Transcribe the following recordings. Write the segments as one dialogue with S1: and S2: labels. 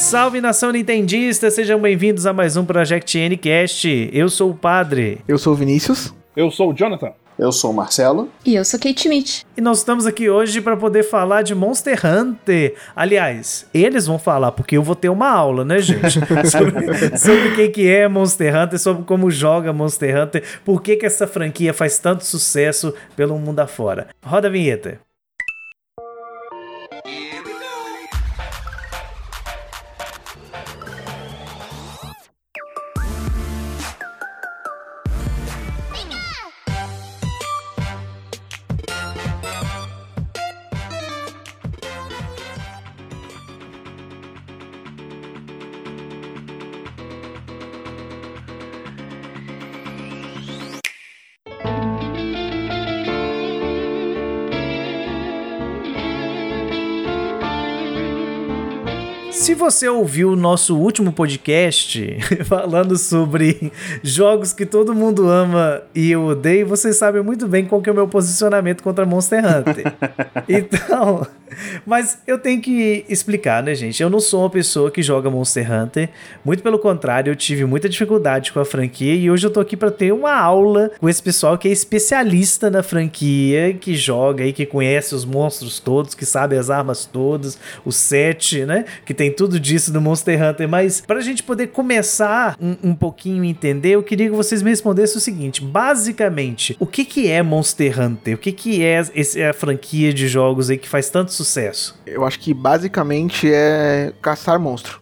S1: Salve nação nintendista, sejam bem-vindos a mais um Project Ncast. Eu sou o Padre.
S2: Eu sou o Vinícius.
S3: Eu sou o Jonathan.
S4: Eu sou o Marcelo.
S5: E eu sou Kate Schmidt.
S1: E nós estamos aqui hoje para poder falar de Monster Hunter. Aliás, eles vão falar, porque eu vou ter uma aula, né, gente? sobre, sobre o que, que é Monster Hunter, sobre como joga Monster Hunter, por que, que essa franquia faz tanto sucesso pelo mundo afora. Roda a vinheta. Se você ouviu o nosso último podcast falando sobre jogos que todo mundo ama e eu odeio, você sabe muito bem qual que é o meu posicionamento contra Monster Hunter. então, mas eu tenho que explicar, né, gente? Eu não sou uma pessoa que joga Monster Hunter. Muito pelo contrário, eu tive muita dificuldade com a franquia e hoje eu tô aqui para ter uma aula com esse pessoal que é especialista na franquia, que joga e que conhece os monstros todos, que sabe as armas todas, o set, né? Que tem tudo disso no Monster Hunter. Mas pra gente poder começar um, um pouquinho a entender, eu queria que vocês me respondessem o seguinte: basicamente, o que, que é Monster Hunter? O que, que é esse, a franquia de jogos aí que faz tanto sucesso?
S2: Eu acho que basicamente é caçar monstro.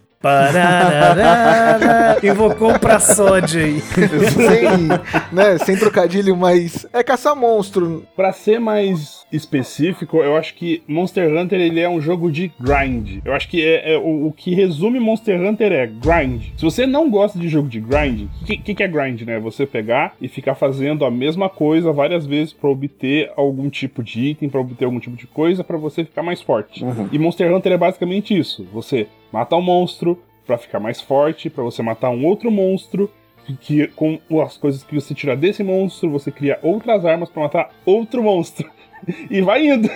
S1: Invocou o Praçode aí.
S2: sem, né, sem trocadilho, mas é caçar monstro.
S3: Pra ser mais específico, eu acho que Monster Hunter ele é um jogo de grind. Eu acho que é, é o, o, que resume Monster Hunter é grind. Se você não gosta de jogo de grind, o que, que, que, é grind, né? Você pegar e ficar fazendo a mesma coisa várias vezes para obter algum tipo de item, para obter algum tipo de coisa, para você ficar mais forte. Uhum. E Monster Hunter é basicamente isso. Você mata um monstro para ficar mais forte, para você matar um outro monstro que com as coisas que você tira desse monstro, você cria outras armas para matar outro monstro. e vai indo.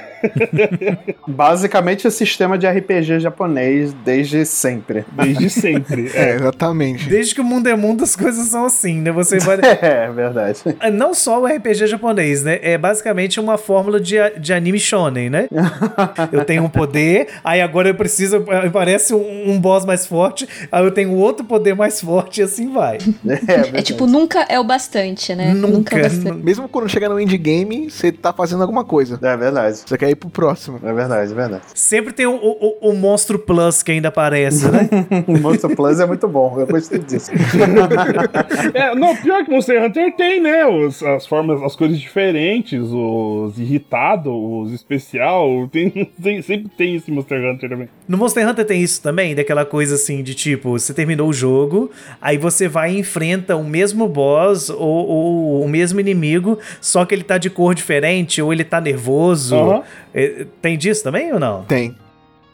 S4: Basicamente o sistema de RPG japonês desde sempre.
S3: Desde sempre.
S2: É, é exatamente.
S1: Desde que o mundo é mundo, as coisas são assim, né? Você vai.
S4: É, verdade.
S1: É, não só o RPG japonês, né? É basicamente uma fórmula de, de anime shonen, né? eu tenho um poder, aí agora eu preciso. Aparece um, um boss mais forte, aí eu tenho outro poder mais forte e assim vai.
S5: É, é, tipo, nunca é o bastante, né?
S1: Nunca. nunca é bastante.
S2: Mesmo quando chega no endgame, você tá fazendo alguma coisa coisa.
S4: É verdade.
S2: Você quer ir pro próximo.
S4: É verdade, é verdade.
S1: Sempre tem o, o, o Monstro Plus que ainda aparece, né?
S4: o Monstro Plus é muito bom, eu gostei disso.
S3: é, não, pior que Monster Hunter tem, né? Os, as formas, as cores diferentes, os irritados, os especial. Tem, tem, sempre tem esse Monster Hunter também.
S1: No Monster Hunter tem isso também, daquela coisa assim de tipo, você terminou o jogo, aí você vai e enfrenta o mesmo boss ou, ou o mesmo inimigo, só que ele tá de cor diferente, ou ele tá nervoso. Uhum. Tem disso também ou não?
S2: Tem.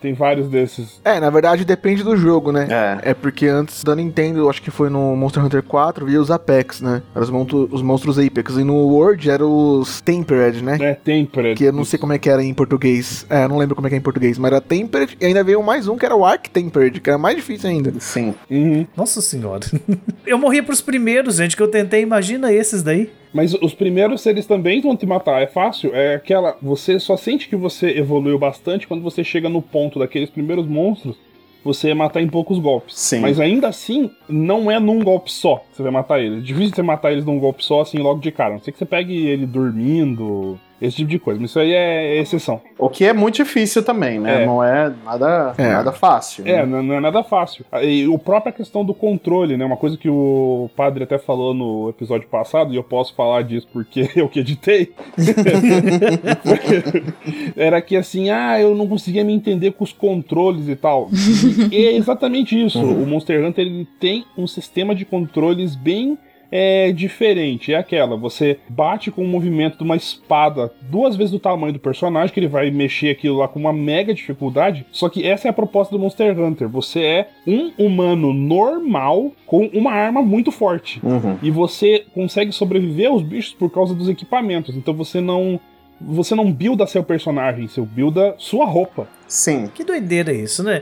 S3: Tem vários desses.
S2: É, na verdade depende do jogo, né? É. É porque antes da Nintendo, acho que foi no Monster Hunter 4, via os Apex, né? Eram os, os monstros Apex. E no World eram os Tempered, né?
S3: É, Tempered.
S2: Que eu não sei como é que era em português. É, não lembro como é que é em português, mas era Tempered. E ainda veio mais um que era o Arc Tempered, que era mais difícil ainda.
S4: Sim.
S1: Uhum. Nossa senhora. eu morri pros primeiros, gente, que eu tentei. Imagina esses daí.
S3: Mas os primeiros, eles também vão te matar. É fácil. É aquela. Você só sente que você evoluiu bastante quando você chega no ponto daqueles primeiros monstros. Você matar em poucos golpes.
S4: Sim.
S3: Mas ainda assim, não é num golpe só que você vai matar eles. É difícil você matar eles num golpe só, assim, logo de cara. Não sei que você pegue ele dormindo, esse tipo de coisa. Mas isso aí é exceção.
S4: O que é muito difícil também, né? É. Não é nada, é. nada fácil.
S3: É, né? não é nada fácil. E a própria questão do controle, né? Uma coisa que o padre até falou no episódio passado, e eu posso falar disso porque eu que editei. era que assim, ah, eu não conseguia me entender com os controles e tal. E é exatamente isso. Uhum. O Monster Hunter ele tem um sistema de controles bem é diferente. É aquela, você bate com o movimento de uma espada duas vezes do tamanho do personagem, que ele vai mexer aquilo lá com uma mega dificuldade. Só que essa é a proposta do Monster Hunter. Você é um humano normal com uma arma muito forte.
S4: Uhum.
S3: E você consegue sobreviver aos bichos por causa dos equipamentos. Então você não você não builda seu personagem, você builda sua roupa.
S1: Sim. Que doideira isso, né?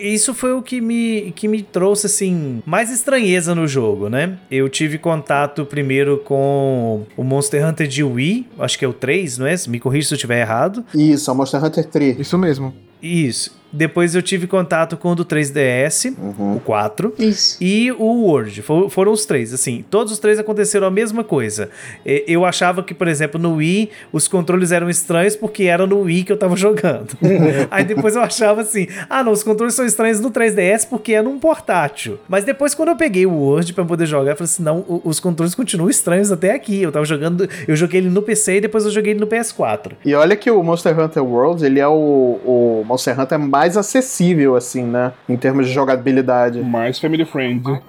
S1: isso foi o que me, que me trouxe, assim, mais estranheza no jogo, né? Eu tive contato primeiro com o Monster Hunter de Wii, acho que é o 3, não é? Me corrija se eu estiver errado.
S4: Isso, é o Monster Hunter 3.
S2: Isso mesmo.
S1: Isso. Depois eu tive contato com o do 3DS, uhum. o 4.
S5: Isso.
S1: E o Word. For, foram os três. Assim, todos os três aconteceram a mesma coisa. Eu achava que, por exemplo, no Wii, os controles eram estranhos porque era no Wii que eu tava jogando. Aí depois eu achava assim: ah, não, os controles são estranhos no 3DS porque é num portátil. Mas depois, quando eu peguei o Word pra poder jogar, eu falei assim: não, os controles continuam estranhos até aqui. Eu tava jogando, eu joguei ele no PC e depois eu joguei ele no PS4.
S4: E olha que o Monster Hunter World, ele é o, o Monster Hunter mais acessível, assim, né? Em termos de jogabilidade.
S3: Mais family friendly.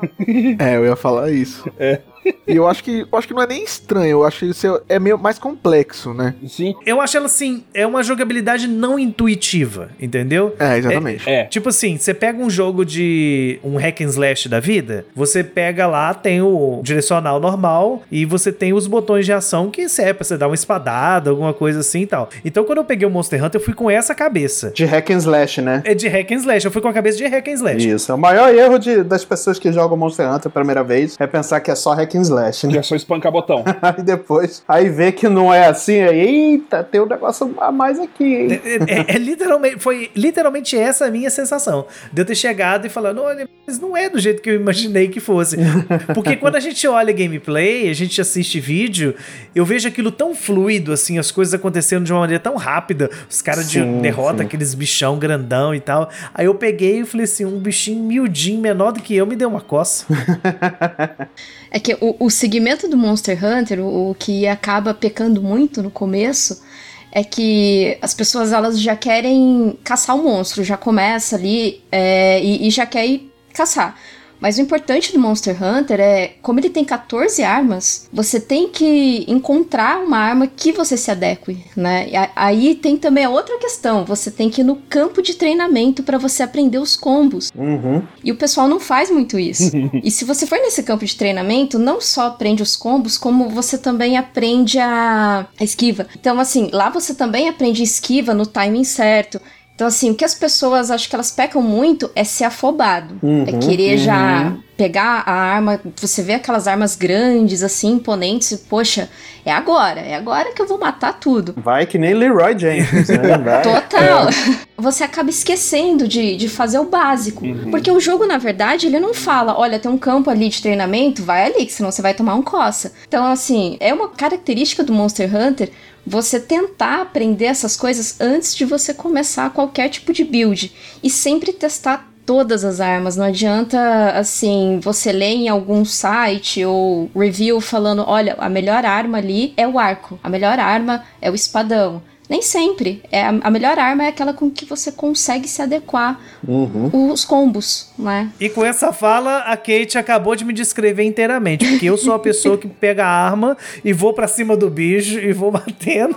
S2: é, eu ia falar isso.
S3: É
S2: e eu acho que eu acho que não é nem estranho, eu acho que isso é meio mais complexo, né?
S3: Sim.
S1: Eu acho ela assim, é uma jogabilidade não intuitiva, entendeu?
S2: É, exatamente.
S1: É, é. Tipo assim, você pega um jogo de um hack and slash da vida, você pega lá, tem o direcional normal e você tem os botões de ação que serve pra você dar uma espadada, alguma coisa assim e tal. Então quando eu peguei o Monster Hunter, eu fui com essa cabeça.
S4: De hack and slash, né?
S1: É de hack and slash, eu fui com a cabeça de hack and slash.
S4: Isso, é o maior erro de, das pessoas que jogam Monster Hunter a primeira vez é pensar que é só hack and slash,
S3: né? Que é só espancar botão.
S4: aí depois, aí vê que não é assim, aí, eita, tem um negócio a mais aqui, hein?
S1: É, é, é, literalmente, foi literalmente essa a minha sensação. De eu ter chegado e falando, olha, mas não é do jeito que eu imaginei que fosse. Porque quando a gente olha gameplay, a gente assiste vídeo, eu vejo aquilo tão fluido, assim, as coisas acontecendo de uma maneira tão rápida. Os caras de derrota aqueles bichão grandão e tal. Aí eu peguei e falei assim, um bichinho miudinho, menor do que eu, me deu uma coça.
S5: É que o, o segmento do Monster Hunter, o, o que acaba pecando muito no começo, é que as pessoas elas já querem caçar o monstro, já começa ali é, e, e, já quer ir caçar. Mas o importante do Monster Hunter é, como ele tem 14 armas, você tem que encontrar uma arma que você se adeque, né? E aí tem também a outra questão, você tem que ir no campo de treinamento para você aprender os combos.
S4: Uhum.
S5: E o pessoal não faz muito isso. e se você for nesse campo de treinamento, não só aprende os combos, como você também aprende a, a esquiva. Então, assim, lá você também aprende esquiva no timing certo. Então, assim, o que as pessoas acho que elas pecam muito é ser afobado. Uhum, é querer uhum. já pegar a arma. Você vê aquelas armas grandes, assim, imponentes, e, poxa, é agora, é agora que eu vou matar tudo.
S4: Vai que nem Leroy Jenkins, né?
S5: Total. É. Você acaba esquecendo de, de fazer o básico. Uhum. Porque o jogo, na verdade, ele não fala: olha, tem um campo ali de treinamento, vai ali, que senão você vai tomar um coça. Então, assim, é uma característica do Monster Hunter você tentar aprender essas coisas antes de você começar qualquer tipo de build e sempre testar todas as armas. Não adianta assim, você ler em algum site ou review falando, olha, a melhor arma ali é o arco, a melhor arma é o espadão. Nem sempre. É, a melhor arma é aquela com que você consegue se adequar uhum. os combos, né?
S1: E com essa fala, a Kate acabou de me descrever inteiramente. Porque eu sou a pessoa que pega a arma e vou para cima do bicho e vou batendo.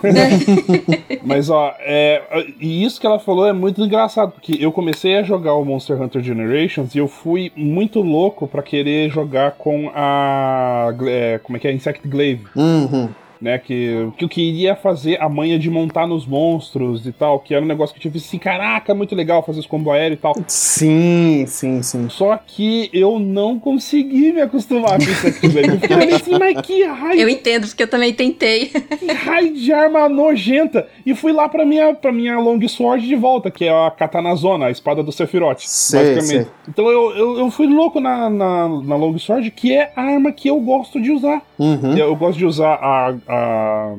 S3: Mas, ó, é, e isso que ela falou é muito engraçado. Porque eu comecei a jogar o Monster Hunter Generations e eu fui muito louco para querer jogar com a. É, como é que é? Insect Glaive.
S4: Uhum
S3: né? Que, que eu queria fazer a manha de montar nos monstros e tal, que era um negócio que eu tive assim, caraca, muito legal fazer os combo aéreo e tal.
S4: Sim, sim, sim.
S3: Só que eu não consegui me acostumar com isso aqui, velho. Eu fiquei assim, mas que raio.
S5: Eu entendo, porque eu também tentei.
S3: Que raio de arma nojenta. E fui lá pra minha, pra minha Long Sword de volta, que é a Katana Zona, a espada do Sephiroth, sei, basicamente. Sei. Então eu, eu, eu, fui louco na, na, na Long Sword, que é a arma que eu gosto de usar.
S4: Uhum.
S3: Eu, gosto de usar a, a,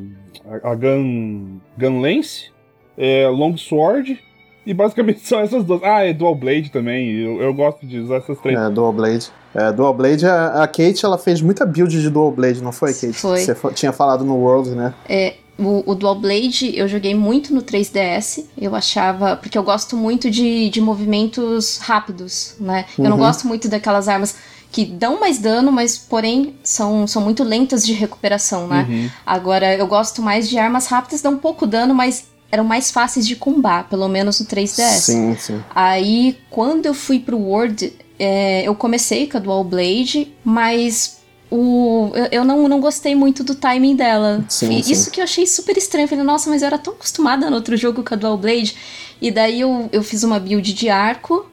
S3: a Gun, Gun Lance, é, Long Sword, e basicamente são essas duas. Ah, é Dual Blade também. Eu, eu gosto de usar essas três.
S4: É, Dual Blade. É, Dual Blade, a, a, Kate, ela fez muita build de Dual Blade, não foi, Kate?
S5: Foi.
S4: Você tinha falado no World, né?
S5: É, o, o, Dual Blade eu joguei muito no 3DS. Eu achava. Porque eu gosto muito de, de movimentos rápidos, né? Eu não uhum. gosto muito daquelas armas que dão mais dano, mas porém são, são muito lentas de recuperação, né? Uhum. Agora, eu gosto mais de armas rápidas, dão pouco dano, mas eram mais fáceis de combar, pelo menos no 3DS.
S4: Sim, sim.
S5: Aí, quando eu fui pro World, é, eu comecei com a Dual Blade, mas o, eu, não, não gostei muito do timing dela.
S4: Sim,
S5: Isso
S4: sim.
S5: que eu achei super estranho. Eu falei, nossa, mas eu era tão acostumada no outro jogo com a Dual Blade. E daí eu, eu fiz uma build de arco,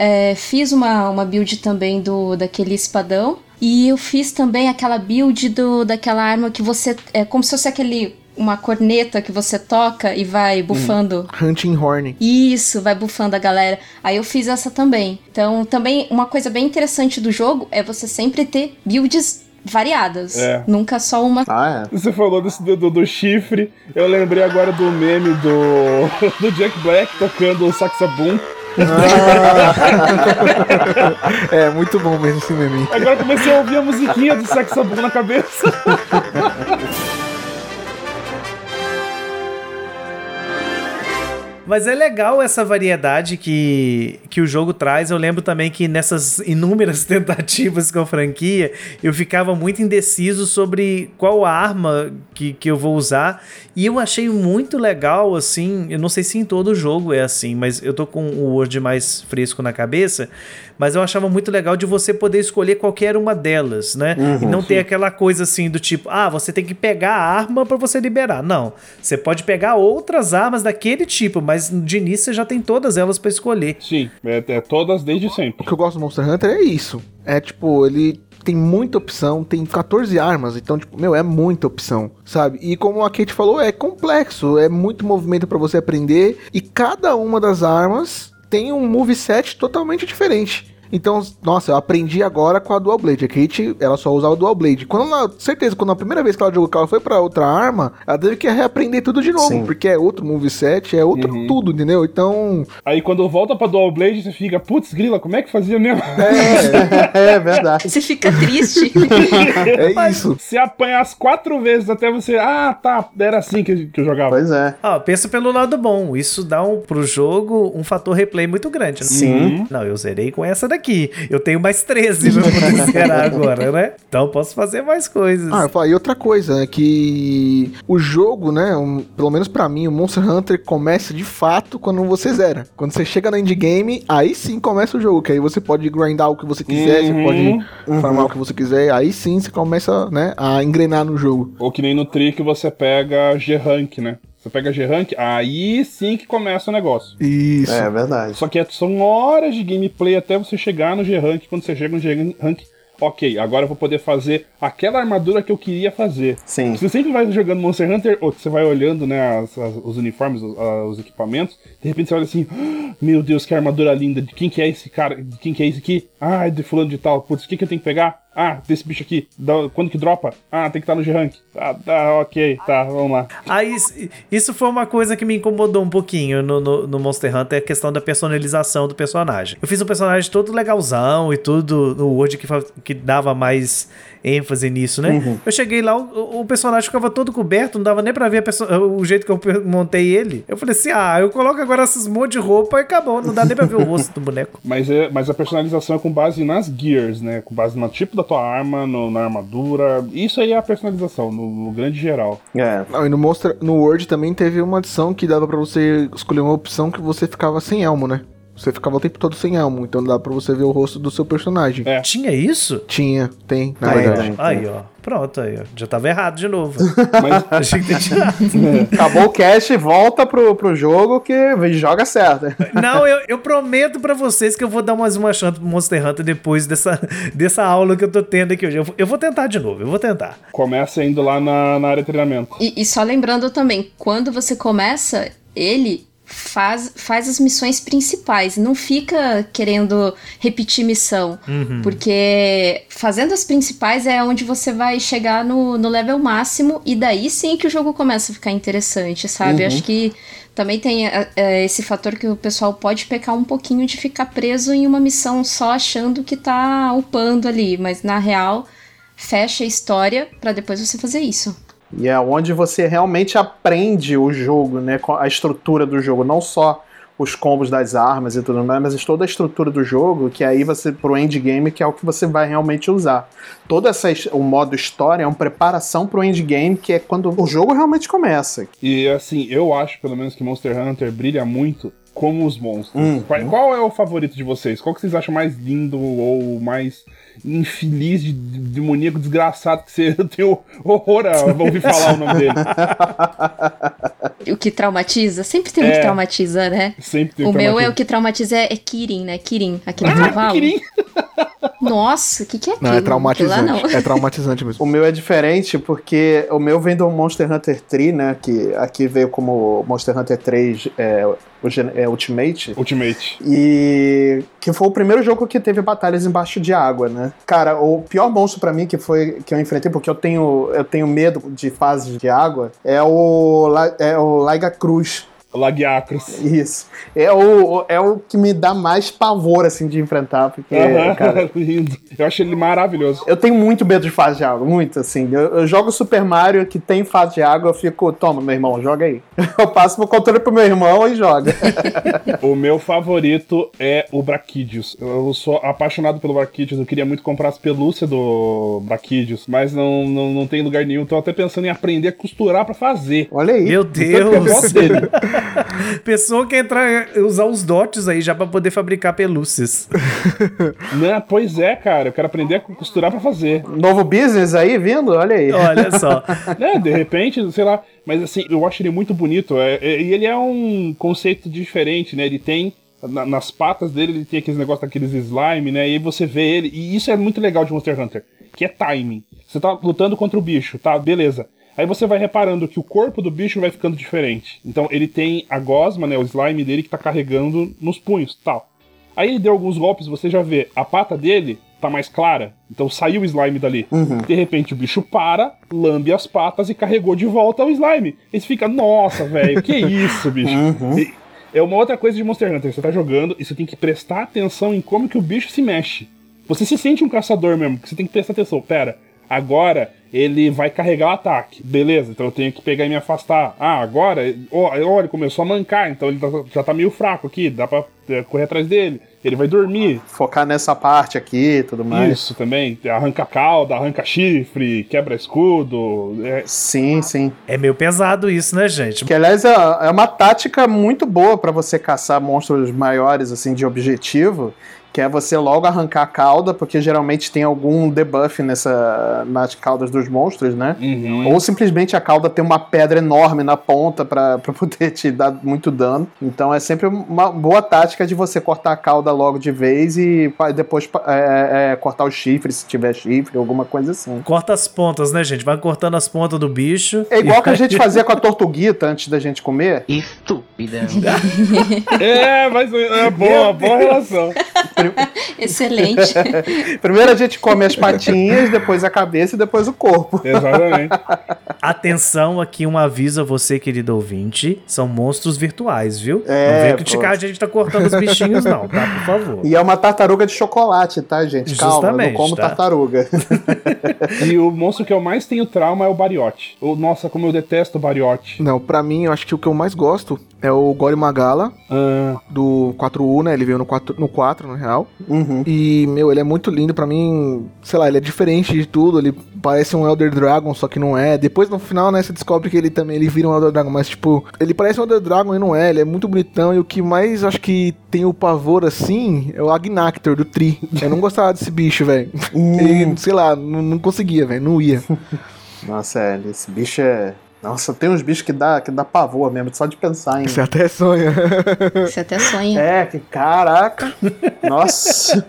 S5: é, fiz uma, uma build também do daquele espadão. E eu fiz também aquela build do, daquela arma que você. É como se fosse aquele. Uma corneta que você toca e vai bufando.
S2: Hunting Horn.
S5: Isso, vai bufando a galera. Aí eu fiz essa também. Então, também uma coisa bem interessante do jogo é você sempre ter builds variadas.
S3: É.
S5: Nunca só uma.
S4: Ah, é.
S3: Você falou desse do, do, do chifre. Eu lembrei agora do meme do, do Jack Black tocando o saxabum.
S2: É, muito bom mesmo esse meme.
S3: Agora comecei a ouvir a musiquinha do saxabum na cabeça.
S1: Mas é legal essa variedade que, que o jogo traz. Eu lembro também que nessas inúmeras tentativas com a franquia, eu ficava muito indeciso sobre qual arma que, que eu vou usar. E eu achei muito legal, assim. Eu não sei se em todo jogo é assim, mas eu tô com o Word mais fresco na cabeça. Mas eu achava muito legal de você poder escolher qualquer uma delas, né? e não ter aquela coisa assim do tipo, ah, você tem que pegar a arma para você liberar. Não. Você pode pegar outras armas daquele tipo, mas de início você já tem todas elas para escolher.
S3: Sim, é, é todas desde
S2: O
S3: sempre.
S2: que eu gosto do Monster Hunter é isso. É tipo, ele tem muita opção, tem 14 armas, então, tipo, meu, é muita opção, sabe? E como a Kate falou, é complexo, é muito movimento pra você aprender, e cada uma das armas tem um moveset totalmente diferente. Então, nossa, eu aprendi agora com a Dual Blade. A Kate, ela só usava o Dual Blade. Quando ela, certeza, quando a primeira vez que ela jogou, que ela foi pra outra arma, ela teve que reaprender tudo de novo,
S4: Sim.
S2: porque é outro moveset, é outro tudo, entendeu? Então,
S3: Aí quando volta pra Dual Blade, você fica, putz, grila, como é que fazia mesmo?
S4: É verdade.
S5: Você fica triste.
S2: é isso.
S3: Se apanhar as quatro vezes até você. Ah, tá, era assim que, que eu jogava.
S4: Pois é.
S1: Ah, pensa pelo lado bom. Isso dá um, pro jogo um fator replay muito grande. né?
S4: Sim.
S1: Não, eu zerei com essa daqui. Eu tenho mais 13 pra poder zerar agora, né? Então posso fazer mais coisas.
S2: Ah, eu falei, e outra coisa, é que o jogo, né, um- pelo menos pra mim, o Monster Hunter começa de fato quando você zera. Quando você chega no endgame, aí sim começa o jogo, que aí você pode grindar o que você quiser, você
S3: Uhum.
S2: pode farmar o que você quiser, aí sim você começa, né, a engrenar no jogo.
S3: Ou que nem no Trick você pega G-Rank, né? Você pega G-Rank, aí sim que começa o negócio.
S2: Isso.
S4: É verdade.
S3: Só que é- são horas de gameplay até você chegar no G-Rank. Quando você chega no G-Rank, ok, agora eu vou poder fazer aquela armadura que eu queria fazer.
S4: Sim.
S3: Você sempre vai jogando Monster Hunter, ou você vai olhando, né, as- as- os uniformes, os, os equipamentos, de repente você olha assim, "Ah, meu Deus, que armadura linda, de quem que é esse cara, de quem que é esse aqui? Ah, é de fulano de tal, putz, o que que eu tenho que pegar? Ah, desse bicho aqui, Da- quando que dropa? Ah, tem que estar no G-Rank. Ah, tá, ok, tá, vamos lá.
S1: Aí, isso- isso foi uma coisa que me incomodou um pouquinho no, no, no Monster Hunter, a questão da personalização do personagem. Eu fiz um personagem todo legalzão e tudo no Word que, que dava mais ênfase nisso, né? Eu cheguei lá, o, o personagem ficava todo coberto, não dava nem pra ver o jeito que eu montei ele. Eu falei assim, ah, eu coloco agora esses monte de roupa e acabou, não dá nem pra ver o rosto do boneco.
S3: Mas, é, mas a personalização é com base nas gears, né? Com base no tipo da tua arma, no- na armadura. Isso aí é a personalização, no, no grande geral.
S4: É.
S2: Não, e no Monster, no Word também teve uma adição que dava pra você escolher uma opção que você ficava sem elmo, né? Você ficava o tempo todo sem elmo, então dá pra você ver o rosto do seu personagem.
S3: É.
S1: Tinha isso?
S2: Tinha, tem, na
S4: Tem,
S2: verdade.
S4: tem.
S1: Aí, ó. Pronto, aí, ó. Já tava errado de novo.
S3: Mas
S1: Achei que tinha tirado.
S4: Acabou o cast, volta pro, pro jogo que joga certo.
S1: Não, eu, eu prometo pra vocês que eu vou dar mais uma chance pro Monster Hunter depois dessa, dessa aula que eu tô tendo aqui hoje. Eu, vou- eu vou tentar de novo, eu vou tentar.
S3: começa indo lá na, na área de treinamento.
S5: E, e só lembrando também, quando você começa, ele faz, faz as missões principais, não fica querendo repetir missão. Porque fazendo as principais é onde você vai chegar no, no level máximo, e daí sim que o jogo começa a ficar interessante, sabe? Acho que também tem é, é, esse fator que o pessoal pode pecar um pouquinho de ficar preso em uma missão só achando que tá upando ali, mas na real fecha a história pra depois você fazer isso.
S4: E é onde você realmente aprende o jogo, né? A estrutura do jogo, não só os combos das armas e tudo mais, mas toda a estrutura do jogo, que aí você, pro endgame, que é o que você vai realmente usar. Todo essa, o modo história é uma preparação pro endgame, que é quando o jogo realmente começa.
S3: E assim, eu acho pelo menos que Monster Hunter brilha muito como os monstros.
S4: Hum.
S3: qual, qual é o favorito de vocês? Qual que vocês acham mais lindo ou mais infeliz, de, de demoníaco, desgraçado que você tem horror a ouvir falar o nome dele?
S5: O que traumatiza? Sempre tem um
S3: É.
S5: que traumatiza, né?
S3: Sempre tem
S5: O meu é o que traumatiza é, é Kirin, né? Kirin, aquele
S3: Ah,
S5: cavalo.
S3: Kirin.
S5: Nossa, o que, que é aquilo?
S2: Não, é traumatizante.
S5: não.
S2: É traumatizante mesmo.
S4: O meu é diferente porque o meu vem do Monster Hunter 3, né? Que aqui veio como Monster Hunter 3 é, o gen- é, Ultimate.
S3: Ultimate.
S4: E que foi o primeiro jogo que teve batalhas embaixo de água, né? Cara, o pior monstro pra mim que foi que eu enfrentei, porque eu tenho, eu tenho medo de fases de água, é o, é o Laiga Cruz.
S3: Lagiacros.
S4: Isso. É o, é o que me dá mais pavor, assim, de enfrentar, porque, cara,
S3: lindo. Eu acho ele maravilhoso.
S4: eu tenho muito medo de fase de água, muito, assim. Eu, eu jogo Super Mario que tem fase de água, eu fico, toma, meu irmão, joga aí. Eu passo meu controle pro meu irmão e joga.
S3: O meu favorito é o Braquidius. Eu sou apaixonado pelo Braquidius. Eu queria muito comprar as pelúcias do Braquidius, mas não, não, não tem lugar nenhum. Tô até pensando em aprender a costurar pra fazer.
S4: Olha aí.
S1: Meu
S3: eu
S1: Deus! Pessoa que entra usar os dots aí já pra poder fabricar pelúcias.
S3: Não, pois é, cara. Eu quero aprender a costurar pra fazer.
S4: Novo business aí vindo? Olha aí.
S1: Olha só.
S3: É, de repente, sei lá. Mas assim, eu acho ele muito bonito. é- é- E ele é um conceito diferente, né? Ele tem. na- nas patas dele, ele tem aqueles negócios daqueles slime, né? E aí você vê ele. E isso é muito legal de Monster Hunter. Que é timing. Você tá lutando contra o bicho, tá? Beleza. Aí você vai reparando que o corpo do bicho vai ficando diferente. Então ele tem a gosma, né? O slime dele que tá carregando nos punhos, tal. Aí ele deu alguns golpes, você já vê a pata dele tá mais clara. Então saiu o slime dali. De repente o bicho para, lambe as patas e carregou de volta o slime. E você fica, nossa, velho, que isso, bicho. E É uma outra coisa de Monster Hunter. Você tá jogando e você tem que prestar atenção em como que o bicho se mexe. Você se sente um caçador mesmo, porque você tem que prestar atenção. Pera, agora ele vai carregar o ataque. Beleza, então eu tenho que pegar e me afastar. Ah, agora, ó, ó, ele começou a mancar, então ele tá- já tá meio fraco aqui, dá pra é, correr atrás dele. Ele vai dormir.
S4: Focar nessa parte aqui e tudo mais.
S3: Isso também. Arranca cauda, arranca chifre, quebra escudo. É,
S4: Sim, sim.
S1: É meio pesado isso, né, gente?
S4: Que aliás é, é uma tática muito boa pra você caçar monstros maiores assim de objetivo, que é você logo arrancar a cauda, porque geralmente tem algum debuff nessa nas caudas dos monstros, né?
S3: uhum.
S4: Ou simplesmente a cauda tem uma pedra enorme na ponta pra pra poder te dar muito dano. Então é sempre uma boa tática de você cortar a cauda logo de vez e depois pa- é, é, cortar o chifre, se tiver chifre, alguma coisa assim.
S1: Corta as pontas, né, gente? Vai cortando as pontas do bicho.
S4: É igual que a gente fazia com a tortuguita antes da gente comer.
S6: Estúpida.
S3: É, mas é boa, boa relação.
S5: Excelente.
S4: Primeiro a gente come as patinhas, depois a cabeça e depois o corpo.
S3: Exatamente.
S1: Atenção aqui, um aviso a você, querido ouvinte. São monstros virtuais, viu?
S4: É,
S1: não vem criticar
S4: pô.
S1: a gente tá cortando os bichinhos, não, tá? Por favor.
S4: E é uma tartaruga de chocolate, tá, gente? Calma, eu não como
S1: tá?
S4: tartaruga.
S3: E o monstro que eu mais tenho trauma é o Bariote. O- Nossa, como eu detesto o Bariote.
S2: Não, pra mim, eu acho que o que eu mais gosto é o Gore Magala,
S3: Ah,
S2: do 4U, né? Ele veio no 4, no 4, no real.
S4: Uhum.
S2: E, meu, ele é muito lindo pra mim. Sei lá, ele é diferente de tudo. Ele parece um Elder Dragon, só que não é. Depois, no final, né, você descobre que ele também ele vira um Elder Dragon. Mas, tipo, ele parece um Elder Dragon e não é. Ele é muito bonitão. E o que mais acho que tem o pavor assim é o Agnactor do Tri. Eu não gostava desse bicho, velho. Ele, sei lá, não, não conseguia, velho. Não ia.
S4: Nossa, é, esse bicho é. Nossa, tem uns bichos que dá, que dá pavor mesmo, só de pensar em.
S2: Você até sonha.
S5: Você até sonha.
S4: É, que caraca. Nossa.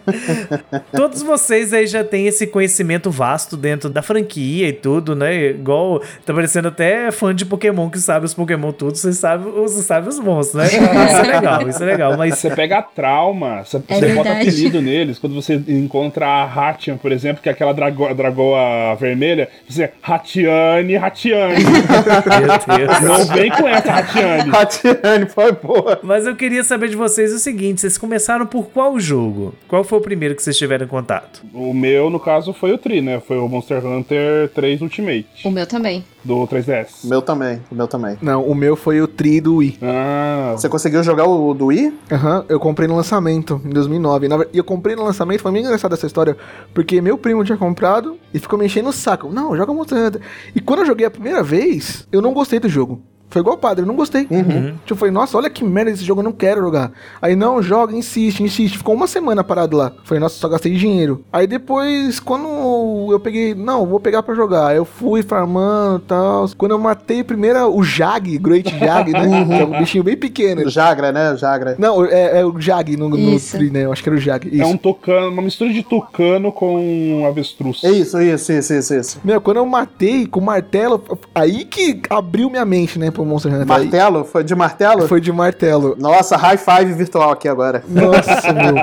S1: Todos vocês aí já têm esse conhecimento vasto dentro da franquia e tudo, né? Igual tá parecendo até fã de Pokémon que sabe os Pokémon tudo, você sabe, você sabe os monstros, né? Isso é legal, isso é legal. Mas
S3: você pega trauma, você,
S5: É
S3: você bota apelido neles. Quando você encontra a Hatian, por exemplo, que é aquela drago, dragoa vermelha, você Hatiane, Hatiane. Não vem com essa, Hatiane.
S4: Ratiane foi boa.
S1: Mas eu queria saber de vocês o seguinte: vocês começaram por qual jogo? Qual foi o primeiro que vocês tiveram contato?
S3: O meu, no caso, foi o Tri, né? Foi o Monster Hunter 3 Ultimate,
S5: O meu também.
S3: Do 3DS.
S4: O meu também, o meu também.
S2: Não, o meu foi o Tri do Wii.
S3: Ah,
S4: Você conseguiu jogar o do Wii?
S2: Aham, eu comprei no lançamento, em 2009. Na ver- E eu comprei no lançamento, foi bem engraçado essa história, porque meu primo tinha comprado e ficou me enchendo o saco. Não, joga Monster Hunter. E quando eu joguei a primeira vez, eu não gostei do jogo. Foi igual o padre, eu não gostei.
S1: Uhum.
S2: Tipo, eu falei, nossa, olha que merda esse jogo, eu não quero jogar. Aí, não, joga, insiste, insiste. Ficou uma semana parado lá. Falei, nossa, só gastei dinheiro. Aí depois, quando eu peguei, não, vou pegar pra jogar. Eu fui farmando e tal. Quando eu matei primeiro o Jag, Great Jag, né? que é um bichinho bem pequeno.
S4: O Jagra, né? O Jagra.
S2: Não, é, é o Jag no, no. Free, né? Eu acho que era o Jag. Isso.
S3: É um tucano, uma mistura de tucano com avestruz.
S4: Isso, isso, isso, isso, isso.
S2: Meu, quando eu matei com o martelo, aí que abriu minha mente, né, pro Monster Hunter. Aí
S4: Martelo? Foi de martelo?
S2: foi de martelo.
S4: Nossa, high five virtual aqui agora.
S2: Nossa, meu.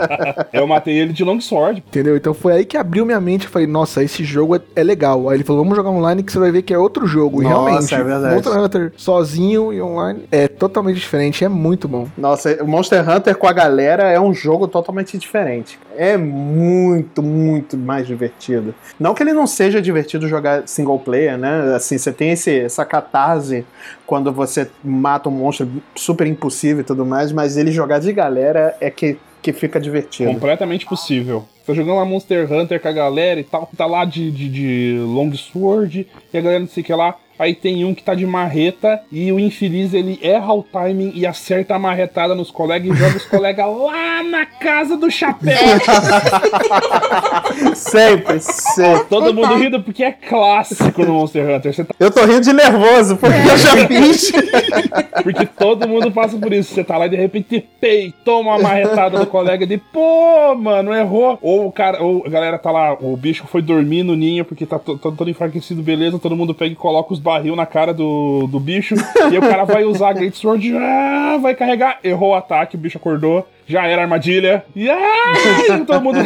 S3: Eu matei ele de longsword.
S2: Entendeu? Então foi aí que abriu minha mente. Eu falei, nossa, esse jogo é, é legal. Aí ele falou, vamos jogar online que você vai ver que é outro jogo. E
S4: Nossa,
S2: realmente,
S4: é verdade.
S2: Monster Hunter sozinho e online é totalmente diferente. É muito bom.
S4: Nossa, o Monster Hunter com a galera é um jogo totalmente diferente. É muito, muito mais divertido. Não que ele não seja divertido jogar single player, né? Assim, você tem esse, essa catarse quando você mata um monstro super impossível e tudo mais, mas ele jogar de galera é que, que fica divertido.
S3: Completamente possível. Tá jogando lá Monster Hunter com a galera e tal, tá lá de, de, de Longsword, e a galera não sei o que lá. Aí tem um que tá de marreta e o infeliz ele erra o timing e acerta a marretada nos colegas e joga os colegas lá na casa do chapéu.
S4: Sempre, sempre.
S3: Todo mundo rindo porque é clássico no Monster Hunter. Tá-
S4: Eu tô rindo de nervoso, porque eu já fiz.
S3: porque todo mundo passa por isso. Você tá lá e de repente, pei, toma uma marretada do colega de pô, mano, errou. Ou o cara, ou a galera tá lá, o bicho foi dormir no ninho porque tá, tá todo enfraquecido, beleza. Todo mundo pega e coloca os barril na cara do, do bicho. e o cara vai usar a Great Sword, ah, vai carregar, errou o ataque, o bicho acordou. Já era armadilha. E ai, todo mundo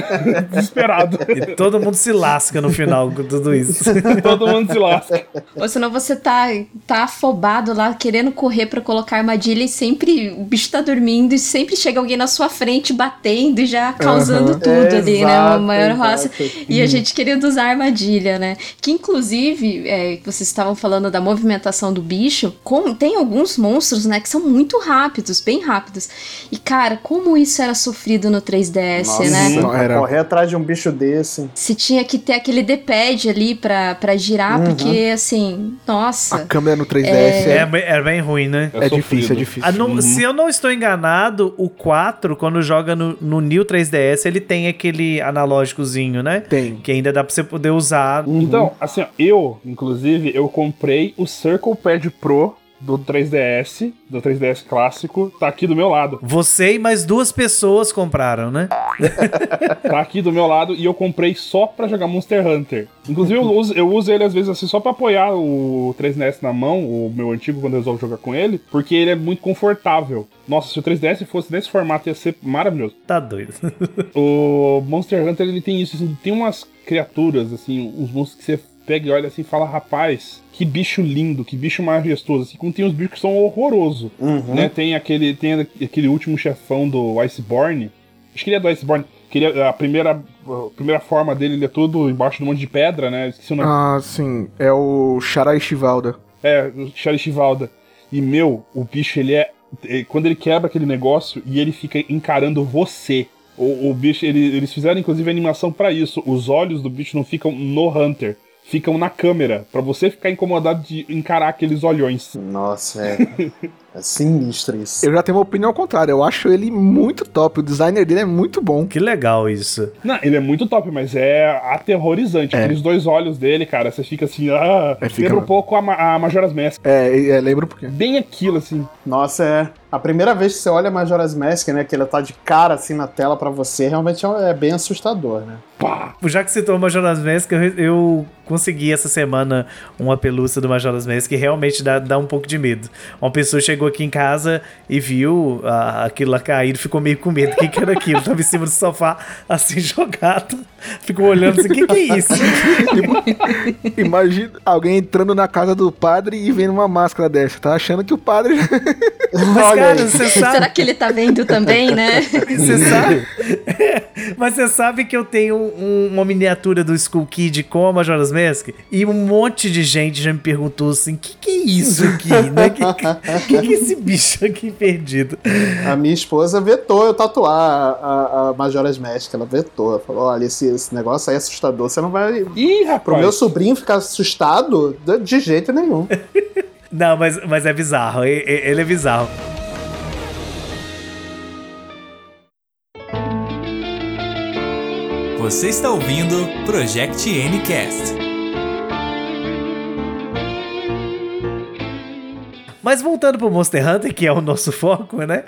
S3: desesperado.
S1: E todo mundo se lasca no final com tudo isso.
S3: todo mundo se lasca.
S5: Ou senão você tá, tá afobado lá, querendo correr pra colocar armadilha e sempre o bicho tá dormindo e sempre chega alguém na sua frente batendo e já causando tudo ali, né? Uma
S4: Exato,
S5: maior
S4: exato.
S5: roça. E a gente querendo usar armadilha, né? Que inclusive, é, vocês estavam falando da movimentação do bicho, com- tem alguns monstros, né, que são muito rápidos, bem rápidos. E cara, como isso era sofrido no 3DS,
S4: Nossa,
S5: né?
S2: Não, era-
S4: correr atrás de um bicho desse.
S5: Se tinha que ter aquele D-pad ali pra, pra girar,
S4: Uhum.
S5: porque assim,
S2: A
S5: nossa.
S2: câmera no 3DS
S1: É,
S2: é,
S1: bem- é bem ruim, né?
S2: é difícil, é difícil.
S1: Ah, não- Se eu não estou enganado, o 4, quando joga no, no New 3DS, ele tem aquele analógicozinho, né?
S2: Tem.
S1: Que ainda dá pra você poder usar.
S3: Então, assim, ó, eu, inclusive, eu comprei o Circle Pad Pro do 3DS, do 3DS clássico, tá aqui do meu lado.
S1: Você e mais duas pessoas compraram, né?
S3: Tá aqui do meu lado e eu comprei só pra jogar Monster Hunter. Inclusive, eu uso, eu uso ele às vezes assim só pra apoiar o 3DS na mão, o meu antigo, quando eu resolvo jogar com ele, porque ele é muito confortável. Nossa, se o 3DS fosse nesse formato ia ser maravilhoso.
S1: Tá doido.
S3: O Monster Hunter ele tem isso, assim, tem umas criaturas, assim, uns monstros que você pega e olha assim e fala, rapaz, que bicho lindo, que bicho majestoso. Assim, como tem uns bichos que são horrorosos. Né? Tem aquele. Tem aquele último chefão do Iceborne. Acho que ele é do Iceborne. Que ele é- a primeira, a primeira forma dele ele é todo embaixo de um monte de pedra, né? Esqueci o nome.
S2: Ah, sim. É o Sharai Shivalda.
S3: É, o Charlie Chivalda. E, meu, o bicho, ele é. é, Quando ele quebra aquele negócio e ele fica encarando você. O, o bicho, ele- eles fizeram inclusive animação pra isso. Os olhos do bicho não ficam no Hunter, ficam na câmera. Pra você ficar incomodado de encarar aqueles olhões.
S4: Nossa, é. É sinistro isso.
S2: Eu já tenho uma opinião ao contrário. Eu acho ele muito top. O designer dele é muito bom.
S1: Que legal isso.
S3: Não, ele é muito top, mas é aterrorizante.
S2: É.
S3: Aqueles dois olhos dele, cara, você fica assim. Ah,
S2: É, fica-
S3: Lembra um pouco a, Ma- a Majora's Mask.
S2: É, é lembro porque.
S3: Bem aquilo, assim.
S4: Nossa, é. A primeira vez que você olha Majora's Mask, né? Que ele tá de cara assim na tela pra você, realmente é é bem assustador, né?
S3: Pá!
S1: Já que citou Majora's Mask, eu, eu consegui essa semana uma pelúcia do Majora's Mask que realmente dá, dá um pouco de medo. Uma pessoa chegou aqui em casa e viu ah, aquilo lá caído, ficou meio com medo. O que, que era aquilo? Tava em cima do sofá, assim, jogado. Ficou olhando assim, o que, que é isso?
S2: Imagina alguém entrando na casa do padre e vendo uma máscara dessa. Tá achando que o padre.
S1: Mas,
S4: Olha
S1: cara, você
S5: Será
S1: sabe...
S5: que ele tá vendo também, né?
S1: Você sabe? Mas você sabe que eu tenho um- uma miniatura do Skull Kid com a Majora's Mask? E um monte de gente já me perguntou assim: o que, que é isso aqui? né? Que, que, que esse bicho aqui perdido?
S4: A minha esposa vetou eu tatuar a, a, a Majora's Mask. Ela vetou. Ela falou: olha, esse, esse negócio aí é assustador. Você não vai.
S3: Ih,
S4: Pro
S3: rapaz!
S4: meu sobrinho ficar assustado de, jeito nenhum.
S1: Não, mas, mas é bizarro. Ele é bizarro.
S6: Você está ouvindo Project Ncast.
S1: Mas voltando pro Monster Hunter, que é o nosso foco, né?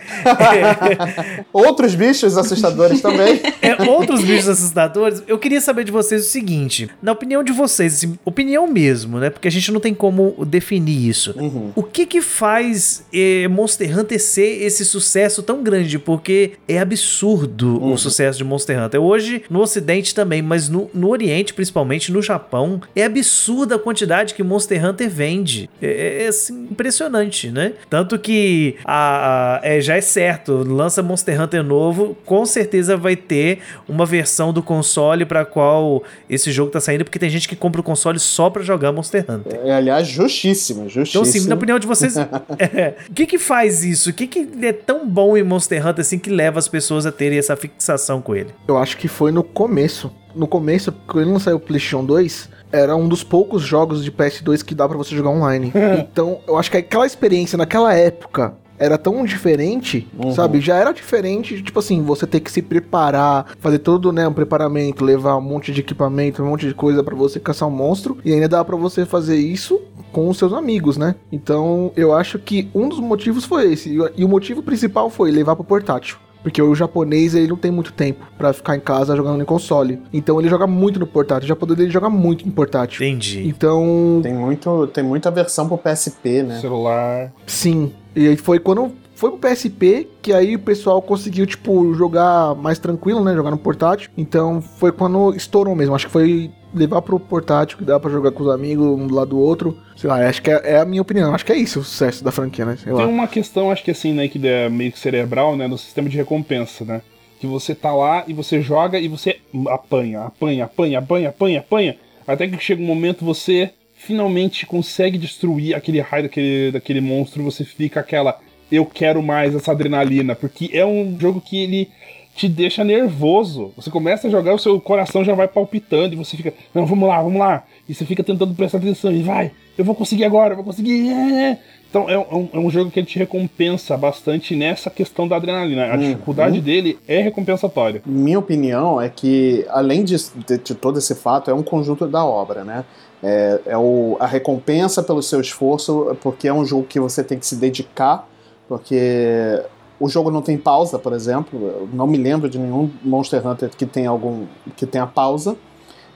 S4: Outros bichos assustadores também.
S1: É, outros bichos assustadores, eu queria saber de vocês o seguinte: na opinião de vocês, assim, opinião mesmo, né? Porque a gente não tem como definir isso. O que que faz eh, Monster Hunter ser esse sucesso tão grande? Porque é absurdo o sucesso de Monster Hunter. Hoje, no Ocidente também, mas no, no Oriente, principalmente no Japão, é absurda a quantidade que Monster Hunter vende. É, é, assim, impressionante, né? Tanto que a, a- é, já é certo, lança Monster Hunter novo, com certeza vai ter uma versão do console para qual esse jogo tá saindo, porque tem gente que compra o console só pra jogar Monster Hunter.
S4: É, aliás, justíssimo, justíssimo.
S1: Então, assim, na opinião de vocês, é, o que que faz isso? O que que é tão bom em Monster Hunter assim que leva as pessoas a terem essa fixação com ele?
S2: Eu acho que foi no começo. No começo, quando não saiu o PlayStation 2, era um dos poucos jogos de PS2 que dá pra você jogar online. então, eu acho que aquela experiência naquela época era tão diferente, sabe? Já era diferente, tipo assim, você ter que se preparar, fazer todo, né, um preparamento, levar um monte de equipamento, um monte de coisa pra você caçar um monstro, e ainda dá pra você fazer isso com os seus amigos, né? Então, eu acho que um dos motivos foi esse, e o- e o motivo principal foi levar pro portátil. Porque o japonês ele não tem muito tempo pra ficar em casa jogando no console. Então ele joga muito no portátil. O japonês dele joga muito no portátil.
S1: Entendi.
S2: Então,
S4: Tem, muito, tem muita versão pro PSP, né?
S3: Celular.
S2: sim. E aí foi quando foi pro PSP que aí o pessoal conseguiu, tipo, jogar mais tranquilo, né? Jogar no portátil. Então foi quando estourou mesmo. Acho que foi levar pro portátil que dá pra jogar com os amigos um do lado do outro. Sei lá, acho que é, é a minha opinião. Acho que é isso o sucesso da franquia, né? Sei lá.
S3: Tem uma questão, acho que assim, né, que é meio que cerebral, né, no sistema de recompensa, né? Que você tá lá e você joga e você apanha, apanha, apanha, apanha, apanha, apanha. Até que chega um momento você finalmente consegue destruir aquele raio daquele, daquele monstro, você fica aquela eu quero mais essa adrenalina, porque é um jogo que ele te deixa nervoso. Você começa a jogar, o seu coração já vai palpitando e você fica, não, vamos lá, vamos lá. E você fica tentando prestar atenção e vai, eu vou conseguir agora, eu vou conseguir. é, é. Então é um, é um jogo que ele te recompensa bastante nessa questão da adrenalina. A dificuldade dele é recompensatória.
S4: Minha opinião é que, além de, de- de todo esse fato, é um conjunto da obra, né? É, é o, a recompensa pelo seu esforço, porque é um jogo que você tem que se dedicar, porque o jogo não tem pausa, por exemplo. Eu não me lembro de nenhum Monster Hunter que tenha algum que tenha pausa.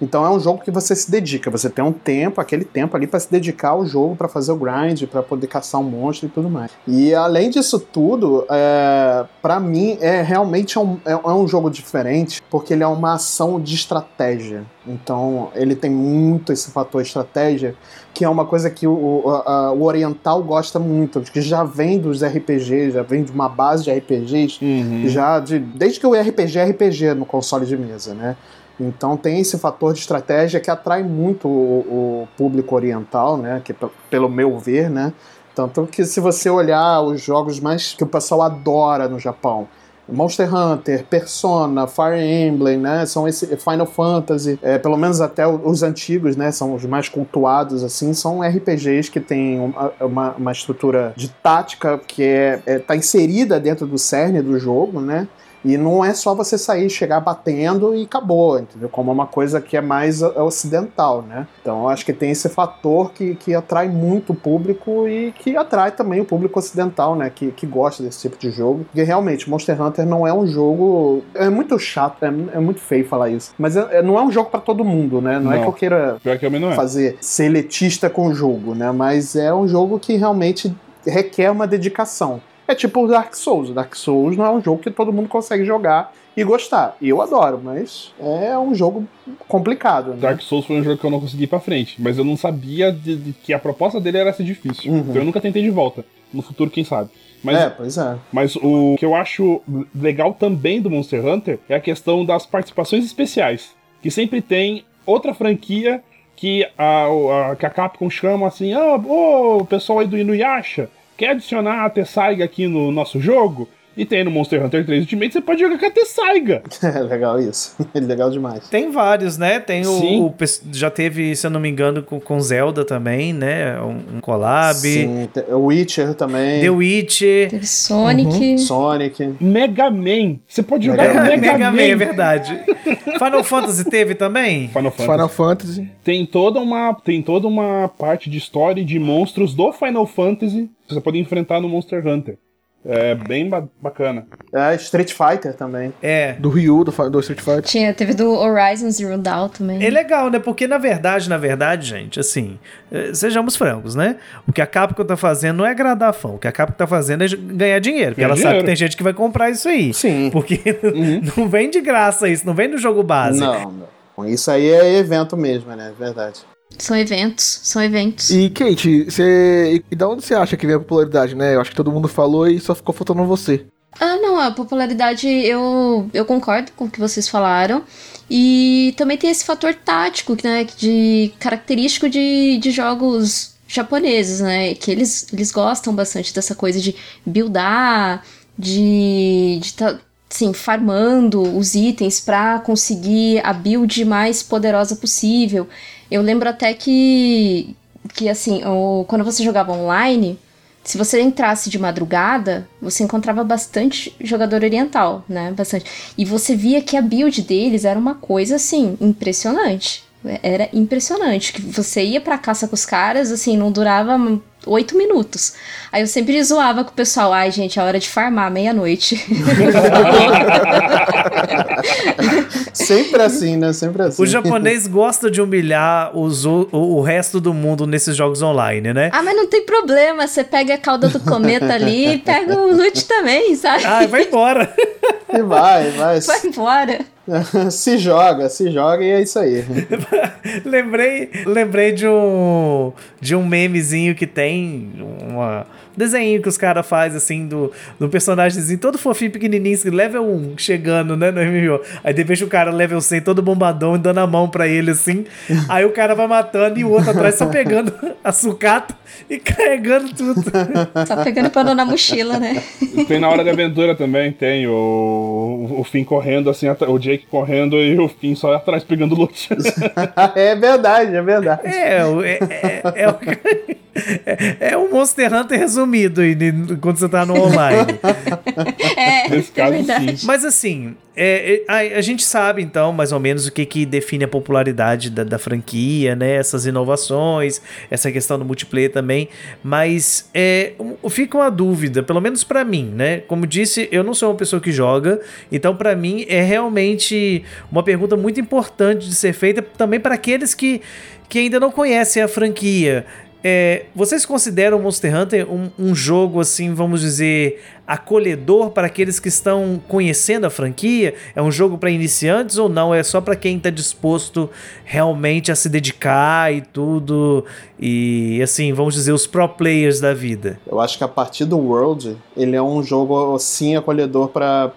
S4: Então é um jogo que você se dedica, você tem um tempo, aquele tempo ali para se dedicar ao jogo, para fazer o grind, para poder caçar um monstro e tudo mais. E além disso tudo, é, para mim é realmente um, é, é um jogo diferente, porque ele é uma ação de estratégia. Então ele tem muito esse fator estratégia, que é uma coisa que o, o, a- o oriental gosta muito, que já vem dos RPGs, já vem de uma base de RPGs, já de, desde que o RPG é RPG no console de mesa, né? Então tem esse fator de estratégia que atrai muito o, o público oriental, né? Que pelo meu ver, né? Tanto que se você olhar os jogos mais que o pessoal adora no Japão, Monster Hunter, Persona, Fire Emblem, né? São esse Final Fantasy, é, pelo menos até os antigos, né? São os mais cultuados, assim, são RPGs que têm uma, uma, uma estrutura de tática que é, é, tá inserida dentro do cerne do jogo, né? E não é só você sair, chegar batendo e acabou, entendeu? Como é uma coisa que é mais é, ocidental, né? Então eu acho que tem esse fator que, que atrai muito o público e que atrai também o público ocidental, né? Que, que gosta desse tipo de jogo. Porque realmente, Monster Hunter não é um jogo. É muito chato, é, é muito feio falar isso. Mas é- é- não é um jogo pra todo mundo, né? Não, é
S3: Não.
S4: que eu queira
S3: que eu é.
S4: fazer ser elitista com o jogo, né? Mas é um jogo que realmente requer uma dedicação. É tipo o Dark Souls. O Dark Souls não é um jogo que todo mundo consegue jogar e gostar. E eu adoro, mas é um jogo complicado, né?
S3: Dark Souls foi um jogo que eu não consegui ir pra frente, mas eu não sabia de- de que a proposta dele era ser difícil.
S4: Uhum.
S3: Então eu nunca tentei de volta. No futuro, quem sabe. Mas,
S4: É, pois é.
S3: mas o que eu acho legal também do Monster Hunter é a questão das participações especiais. Que sempre tem outra franquia que a, a- que a Capcom chama assim: ah, ô, o pessoal aí do Inuyasha quer adicionar a Tessaiga aqui no nosso jogo? E tem no Monster Hunter 3 Ultimate, você pode jogar com a Tessaiga.
S4: É legal isso. É legal demais.
S1: Tem vários, né? Tem o, o Já teve, se eu não me engano, com, com Zelda também, né? Um, um collab.
S4: Sim, o Witcher também.
S1: The Witcher.
S5: Teve Sonic.
S4: Sonic.
S3: Mega Man. Você pode jogar
S4: Mega
S3: com
S1: Mega,
S3: Mega,
S1: Man, é
S3: Man.
S1: verdade. Final Fantasy teve também?
S3: Final Fantasy.
S2: Final Fantasy.
S3: Tem toda uma tem toda uma parte de história de monstros do Final Fantasy que você pode enfrentar no Monster Hunter. É bem ba- bacana.
S4: É, Street Fighter também.
S1: É.
S2: Do Ryu, do, do Street Fighter.
S5: Tinha, teve do Horizon Zero Dawn também.
S1: É legal, né? Porque na verdade, na verdade, gente, assim, eh, sejamos francos, né? O que a Capcom tá fazendo não é agradar fã. O que a Capcom tá fazendo é ganhar dinheiro. Porque
S3: Ganhar
S1: ela sabe
S3: dinheiro.
S1: que tem gente que vai comprar isso aí.
S4: Sim.
S1: Porque não vem de graça isso, não vem do jogo base.
S4: Não, não. Isso aí é evento mesmo, né? Verdade.
S5: São eventos, são eventos.
S2: E Kate, você. E da onde você acha que vem a popularidade, né? Eu acho que todo mundo falou e só ficou faltando você.
S5: Ah, não, a popularidade eu, eu concordo com o que vocês falaram. E também tem esse fator tático, né? De característico de, de jogos japoneses, né? Que eles, eles gostam bastante dessa coisa de buildar, de, de tá, assim, farmando os itens pra conseguir a build mais poderosa possível. Eu lembro até que, que assim, o, quando você jogava online, se você entrasse de madrugada, você encontrava bastante jogador oriental, né? Bastante. E você via que a build deles era uma coisa assim impressionante. Era impressionante que você ia pra caça com os caras, assim, não durava oito minutos. Aí eu sempre zoava com o pessoal, ai gente, é hora de farmar meia-noite.
S4: Sempre assim, né? Sempre assim.
S1: O japonês gosta de humilhar os, o, o resto do mundo nesses jogos online, né?
S5: ah, mas não tem problema, você pega a cauda do cometa ali e pega o loot também, sabe?
S1: Ah, vai embora.
S4: E vai, vai.
S5: Vai embora.
S4: se joga, se joga e é isso aí.
S1: lembrei, lembrei de um de um memezinho que tem uma desenho que os caras fazem assim do, do personagemzinho todo fofinho, pequenininho, assim, level 1 chegando, né, no MMO. Aí de repente o cara level 100 todo bombadão e dando a mão pra ele assim. Aí o cara vai matando e o outro atrás só pegando a sucata e carregando tudo.
S5: Só pegando pano na mochila, né?
S3: Tem na hora da aventura também, tem o, o Finn correndo assim, o Jake correndo e o Finn só atrás pegando loot.
S4: é verdade, é verdade.
S1: É, é, é, é, o, é, é o Monster Hunter resumido quando você tá no online.
S5: É,
S3: Nesse
S5: é
S3: caso,
S5: verdade.
S3: sim.
S1: Mas assim, é, é, a, a gente sabe então mais ou menos o que, que define a popularidade da, da franquia, né? Essas inovações, essa questão do multiplayer também. Mas é, um- fica uma dúvida, pelo menos pra mim, né? Como disse, eu não sou uma pessoa que joga, então pra mim é realmente uma pergunta muito importante de ser feita também para aqueles que, que ainda não conhecem a franquia. É, vocês consideram Monster Hunter um, um jogo, assim, vamos dizer, acolhedor para aqueles que estão conhecendo a franquia? É um jogo para iniciantes ou não? É só para quem está disposto realmente a se dedicar e tudo? E, assim, vamos dizer, os pro players da vida.
S4: Eu acho que a partir do World, ele é um jogo, sim, acolhedor pra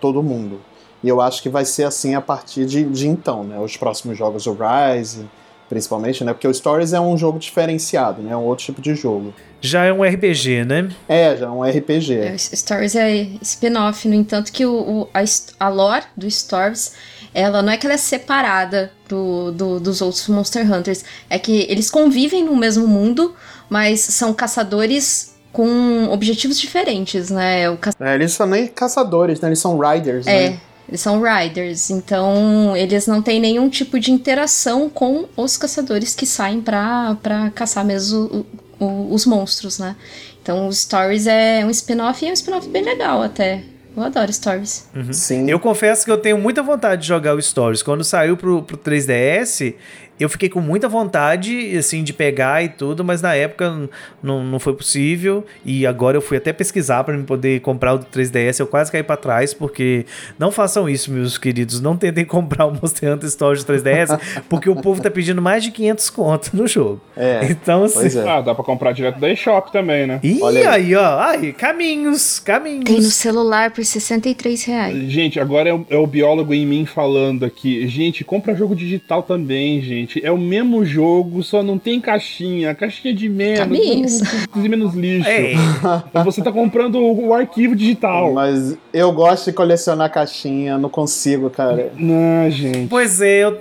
S4: todo mundo. E eu acho que vai ser assim a partir de, de então, né? Os próximos jogos, o Rise, principalmente, né? Porque o Stories é um jogo diferenciado, né? É um outro tipo de jogo.
S1: Já é um RPG, né?
S4: É, já é um RPG.
S5: É, o Stories é spin-off, no entanto que o, o- a, a lore do Stories, ela não é que ela é separada do, do- dos outros Monster Hunters, é que eles convivem no mesmo mundo, mas são caçadores com objetivos diferentes, né? O ca-
S4: É, eles são nem caçadores, né? Eles são riders,
S5: é,
S4: né?
S5: Eles são riders, então eles não têm nenhum tipo de interação com os caçadores que saem pra, pra caçar mesmo o- o- os monstros, né? Então o Stories é um spin-off e é um spin-off bem legal até. Eu adoro Stories.
S4: Sim.
S1: Eu confesso que eu tenho muita vontade de jogar o Stories. Quando saiu pro, pro 3DS, eu fiquei com muita vontade, assim, de pegar e tudo, mas na época não, não foi possível. E agora eu fui até pesquisar para me poder comprar o do 3DS. Eu quase caí para trás, porque não façam isso, meus queridos. Não tentem comprar o Monster Hunter Stories 3DS, porque o povo tá pedindo mais de 500 conto no jogo.
S4: É,
S1: Então, assim.
S4: pois é.
S3: ah, dá pra comprar direto da eShop também, né?
S1: Ih,
S4: Olha
S1: aí. ó. Aí, caminhos, caminhos.
S5: Tem no celular por 63 reais.
S3: Gente, agora é o, é o biólogo em mim falando aqui. Gente, compra jogo digital também, gente. Gente. É o mesmo jogo, só não tem caixinha. Caixinha de menos.
S5: Caminhos.
S3: De menos lixo. Você tá comprando o, o arquivo digital.
S4: Mas eu gosto de colecionar caixinha, não consigo, cara.
S3: Não, gente.
S1: Pois é, eu,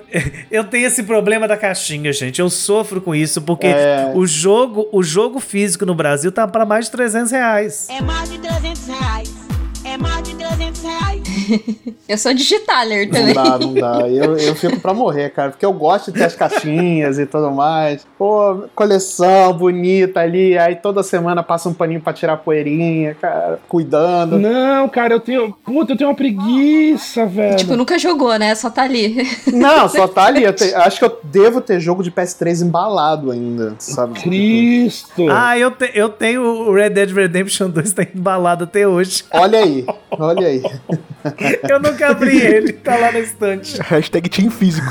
S1: eu tenho esse problema da caixinha, gente. Eu sofro com isso, porque
S4: É.
S1: o, jogo, o jogo físico no Brasil tá pra mais de 300 reais.
S7: É mais de 300 reais. É mais de 300 reais.
S5: Eu sou digitaler
S4: Não
S5: também.
S4: dá, não dá. Eu, eu fico pra morrer, cara. Porque eu gosto de ter as caixinhas e tudo mais. Pô, coleção bonita ali. Aí toda semana passa um paninho pra tirar a poeirinha, cara. Cuidando.
S3: Não, cara, eu tenho. Puta, eu tenho uma preguiça, velho.
S5: Tipo, nunca jogou, né? Só tá ali.
S4: Não, só tá ali. Eu te- acho que eu devo ter jogo de PS3 embalado ainda, sabe?
S3: Cristo!
S1: Ah, eu, te- eu tenho o Red Dead Redemption 2, tá embalado até hoje.
S4: Olha aí, olha aí.
S1: Eu nunca abri ele, tá lá na estante.
S2: Hashtag Team Físico.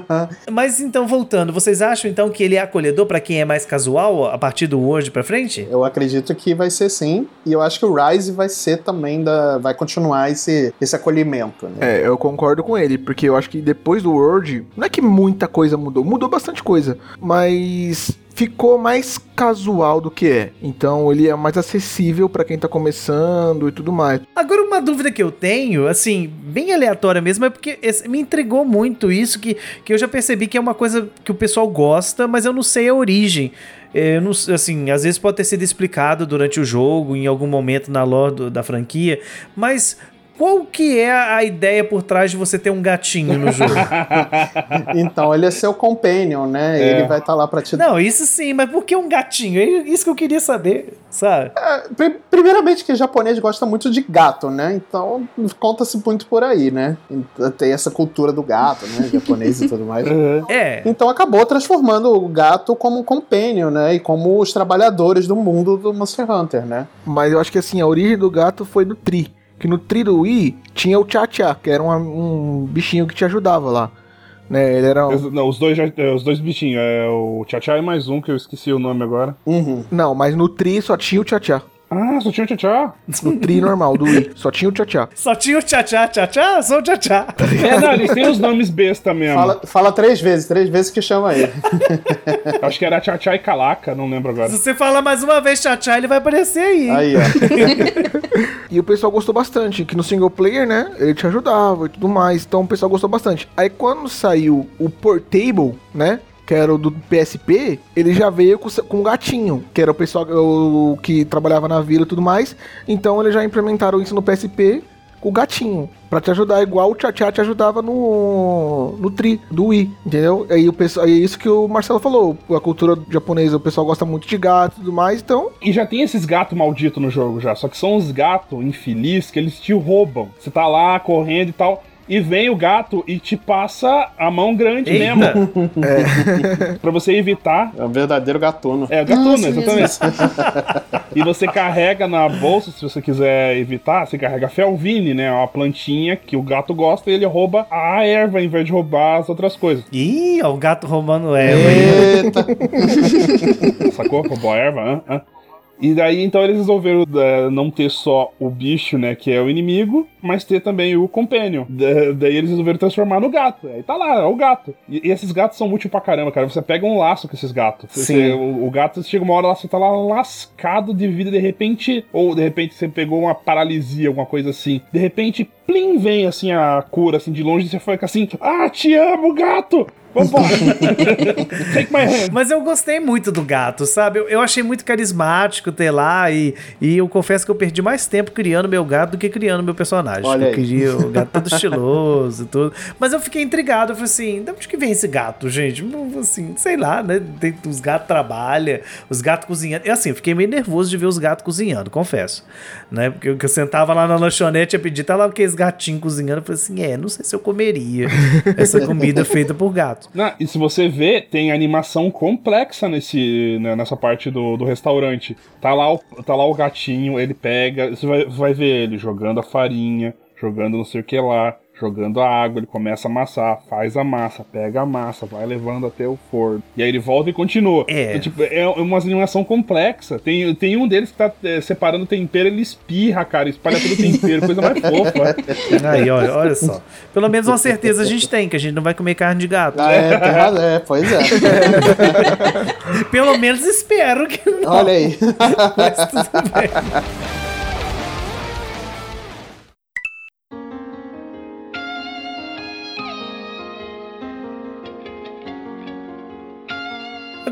S1: Mas então, voltando, vocês acham então que ele é acolhedor pra quem é mais casual a partir do Word pra frente?
S4: Eu acredito que vai ser sim. E eu acho que o Rise vai ser também da. vai continuar esse, esse acolhimento, né?
S2: É, eu concordo com ele, porque eu acho que depois do World, não é que muita coisa mudou, mudou bastante coisa, mas ficou mais casual do que é. Então ele é mais acessível pra quem tá começando e tudo mais.
S1: Agora, uma dúvida que eu tenho, assim, bem aleatória mesmo, é porque me intrigou muito isso, que, que eu já percebi que é uma coisa que o pessoal gosta, mas eu não sei a origem. Eu não, assim, às vezes pode ter sido explicado durante o jogo, em algum momento na lore do- da franquia, mas qual que é a ideia por trás de você ter um gatinho no jogo?
S4: Então ele é seu companion, né?
S3: É.
S4: Ele vai estar lá pra te
S1: não, isso sim, mas por que um gatinho? É isso que eu queria saber, sabe?
S4: Pri- Primeiramente que japonês gosta muito de gato, né? Então conta-se muito por aí, né? Tem essa cultura do gato, né? Japonês e tudo mais.
S3: Uhum.
S1: É.
S4: Então acabou transformando o gato como um companion, né? E como os trabalhadores do mundo do Monster Hunter, né?
S2: Mas eu acho que assim, a origem do gato foi no Tri. Que no Tri do Wii tinha o Tchá-Tchá, que era uma- um bichinho que te ajudava lá. Né, ele era. um-
S3: Os- Não, os dois, já- é, os dois bichinhos. É o Tchá-Tchá e mais um, que eu esqueci o nome agora.
S4: Uhum.
S2: Não, mas no Tri só tinha o Tchá-Tchá.
S3: Ah, só tinha o Tchá-Tchá.
S2: No Tri normal do Wii, só tinha o Tchá-Tchá.
S1: Só tinha o tchá-tchá, tchá-tchá, sou o tchá-tchá.
S3: É, não, eles têm os nomes besta mesmo.
S4: Fala, fala três vezes, três vezes que chama ele.
S3: Acho que era Tchá-Tchá e Calaca, não lembro agora.
S1: Se você falar mais uma vez tchá-tchá, ele vai aparecer aí. hein?
S4: Aí, ó.
S2: E o pessoal gostou bastante, que no single player, né, ele te ajudava e tudo mais, então o pessoal gostou bastante. Aí quando saiu o Portable, né, que era o do PSP, ele já veio com, o gatinho, que era o pessoal o, que trabalhava na vila e tudo mais, então eles já implementaram isso no PSP com o gatinho, pra te ajudar, igual o Tchá te ajudava no, no Tri, do Wii, entendeu? Aí o pessoal, é isso que o Marcelo falou, a cultura japonesa, o pessoal gosta muito de gato e tudo mais, então
S3: E já tem esses gatos malditos no jogo já, só que são uns gatos infelizes que eles te roubam. Você tá lá correndo e tal, e vem o gato e te passa a mão grande
S1: Eita.
S3: mesmo. Pra você evitar.
S4: É um verdadeiro gatuno.
S3: É, gatuno,
S5: Nossa,
S3: exatamente. e você carrega na bolsa, se você quiser evitar, você carrega felvine, né? Uma plantinha que o gato gosta e ele rouba a erva em vez de roubar as outras coisas.
S1: Ih, ó, o gato roubando ela aí.
S4: Eita.
S3: Sacou? Roubou a erva, hã? hã? E daí, então, eles resolveram é, não ter só o bicho, né, que é o inimigo, mas ter também o companion. Da- daí eles resolveram transformar no gato. Aí tá lá, é o gato. E, e esses gatos são úteis pra caramba, cara. Você pega um laço com esses gatos. Você-
S4: Sim.
S3: o, o gato chega uma hora lá, você tá lá lascado de vida, de repente, ou de repente você pegou uma paralisia, alguma coisa assim. De repente, plim, vem assim a cura, assim, de longe, e você fica assim, ah, te amo, gato! Vambora! Take my hand!
S1: Mas eu gostei muito do gato, sabe? Eu, eu achei muito carismático ter lá e, e eu confesso que eu perdi mais tempo criando meu gato do que criando meu personagem.
S4: Olha
S1: eu
S4: aí.
S1: queria o gato todo estiloso e tudo. Mas eu fiquei intrigado. Eu falei assim, de onde que vem esse gato, gente? Assim, sei lá, né? Tem, os gatos trabalham, os gatos cozinhando. E assim, eu fiquei meio nervoso de ver os gatos cozinhando, confesso. Né? Porque eu, que eu sentava lá na lanchonete e pedir, tá lá aqueles gatinhos cozinhando. Eu falei assim, é, não sei se eu comeria essa comida feita por gato.
S3: Não, e se você vê, tem animação complexa nesse, né, nessa parte do, do restaurante. Tá lá, o, tá lá o gatinho, ele pega. Você vai, vai ver ele jogando a farinha, jogando não sei o que lá. Jogando a água, ele começa a amassar, faz a massa, pega a massa, vai levando até o forno. E aí ele volta e continua.
S1: É.
S3: Então, tipo, é uma animação complexa. Tem, tem um deles que tá é, separando o tempero, ele espirra, cara, espalha todo o tempero, coisa mais fofa.
S1: Aí, olha, olha só. Pelo menos uma certeza a gente tem, que a gente não vai comer carne de gato.
S4: Ah, é, razão, é, pois é.
S1: Pelo menos espero que não.
S4: Olha aí.
S1: Mas tudo bem.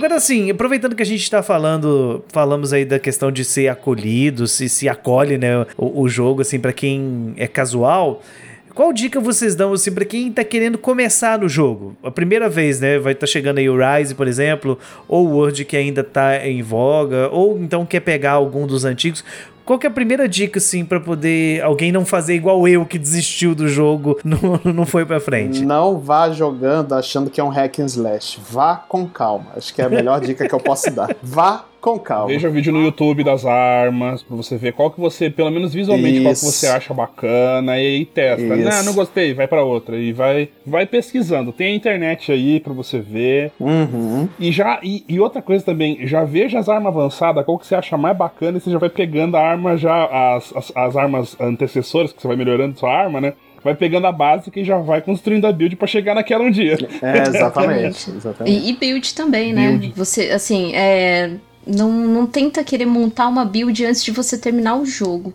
S1: Agora assim, aproveitando que a gente tá falando, falamos aí da questão de ser acolhido, se se acolhe, né, o, o jogo assim para quem é casual. Qual dica vocês dão assim para quem tá querendo começar no jogo? A primeira vez, né, vai estar chegando aí o Rise, por exemplo, ou o Word que ainda tá em voga, ou então quer pegar algum dos antigos. Qual que é a primeira dica, assim, pra poder alguém não fazer igual eu, que desistiu do jogo, não, não foi pra frente?
S4: Não vá jogando achando que é um hack and slash. Vá com calma. Acho que é a melhor dica que eu posso dar. Vá com calma.
S3: Veja o vídeo no YouTube das armas, pra você ver qual que você, pelo menos visualmente, qual que
S4: Isso.
S3: você acha bacana, e aí testa.
S4: Isso.
S3: Não, não gostei, vai pra outra. E vai, vai pesquisando. Tem a internet aí pra você ver.
S4: Uhum.
S3: E já e, e outra coisa também, já veja as armas avançadas, qual que você acha mais bacana, e você já vai pegando a arma já, as, as, as armas antecessoras, que você vai melhorando sua arma, né? Vai pegando a básica e já vai construindo a build pra chegar naquela um dia.
S4: É, exatamente. exatamente.
S5: E, e build também, né?
S3: Build.
S5: Você, assim, é, não, não tenta querer montar uma build antes de você terminar o jogo.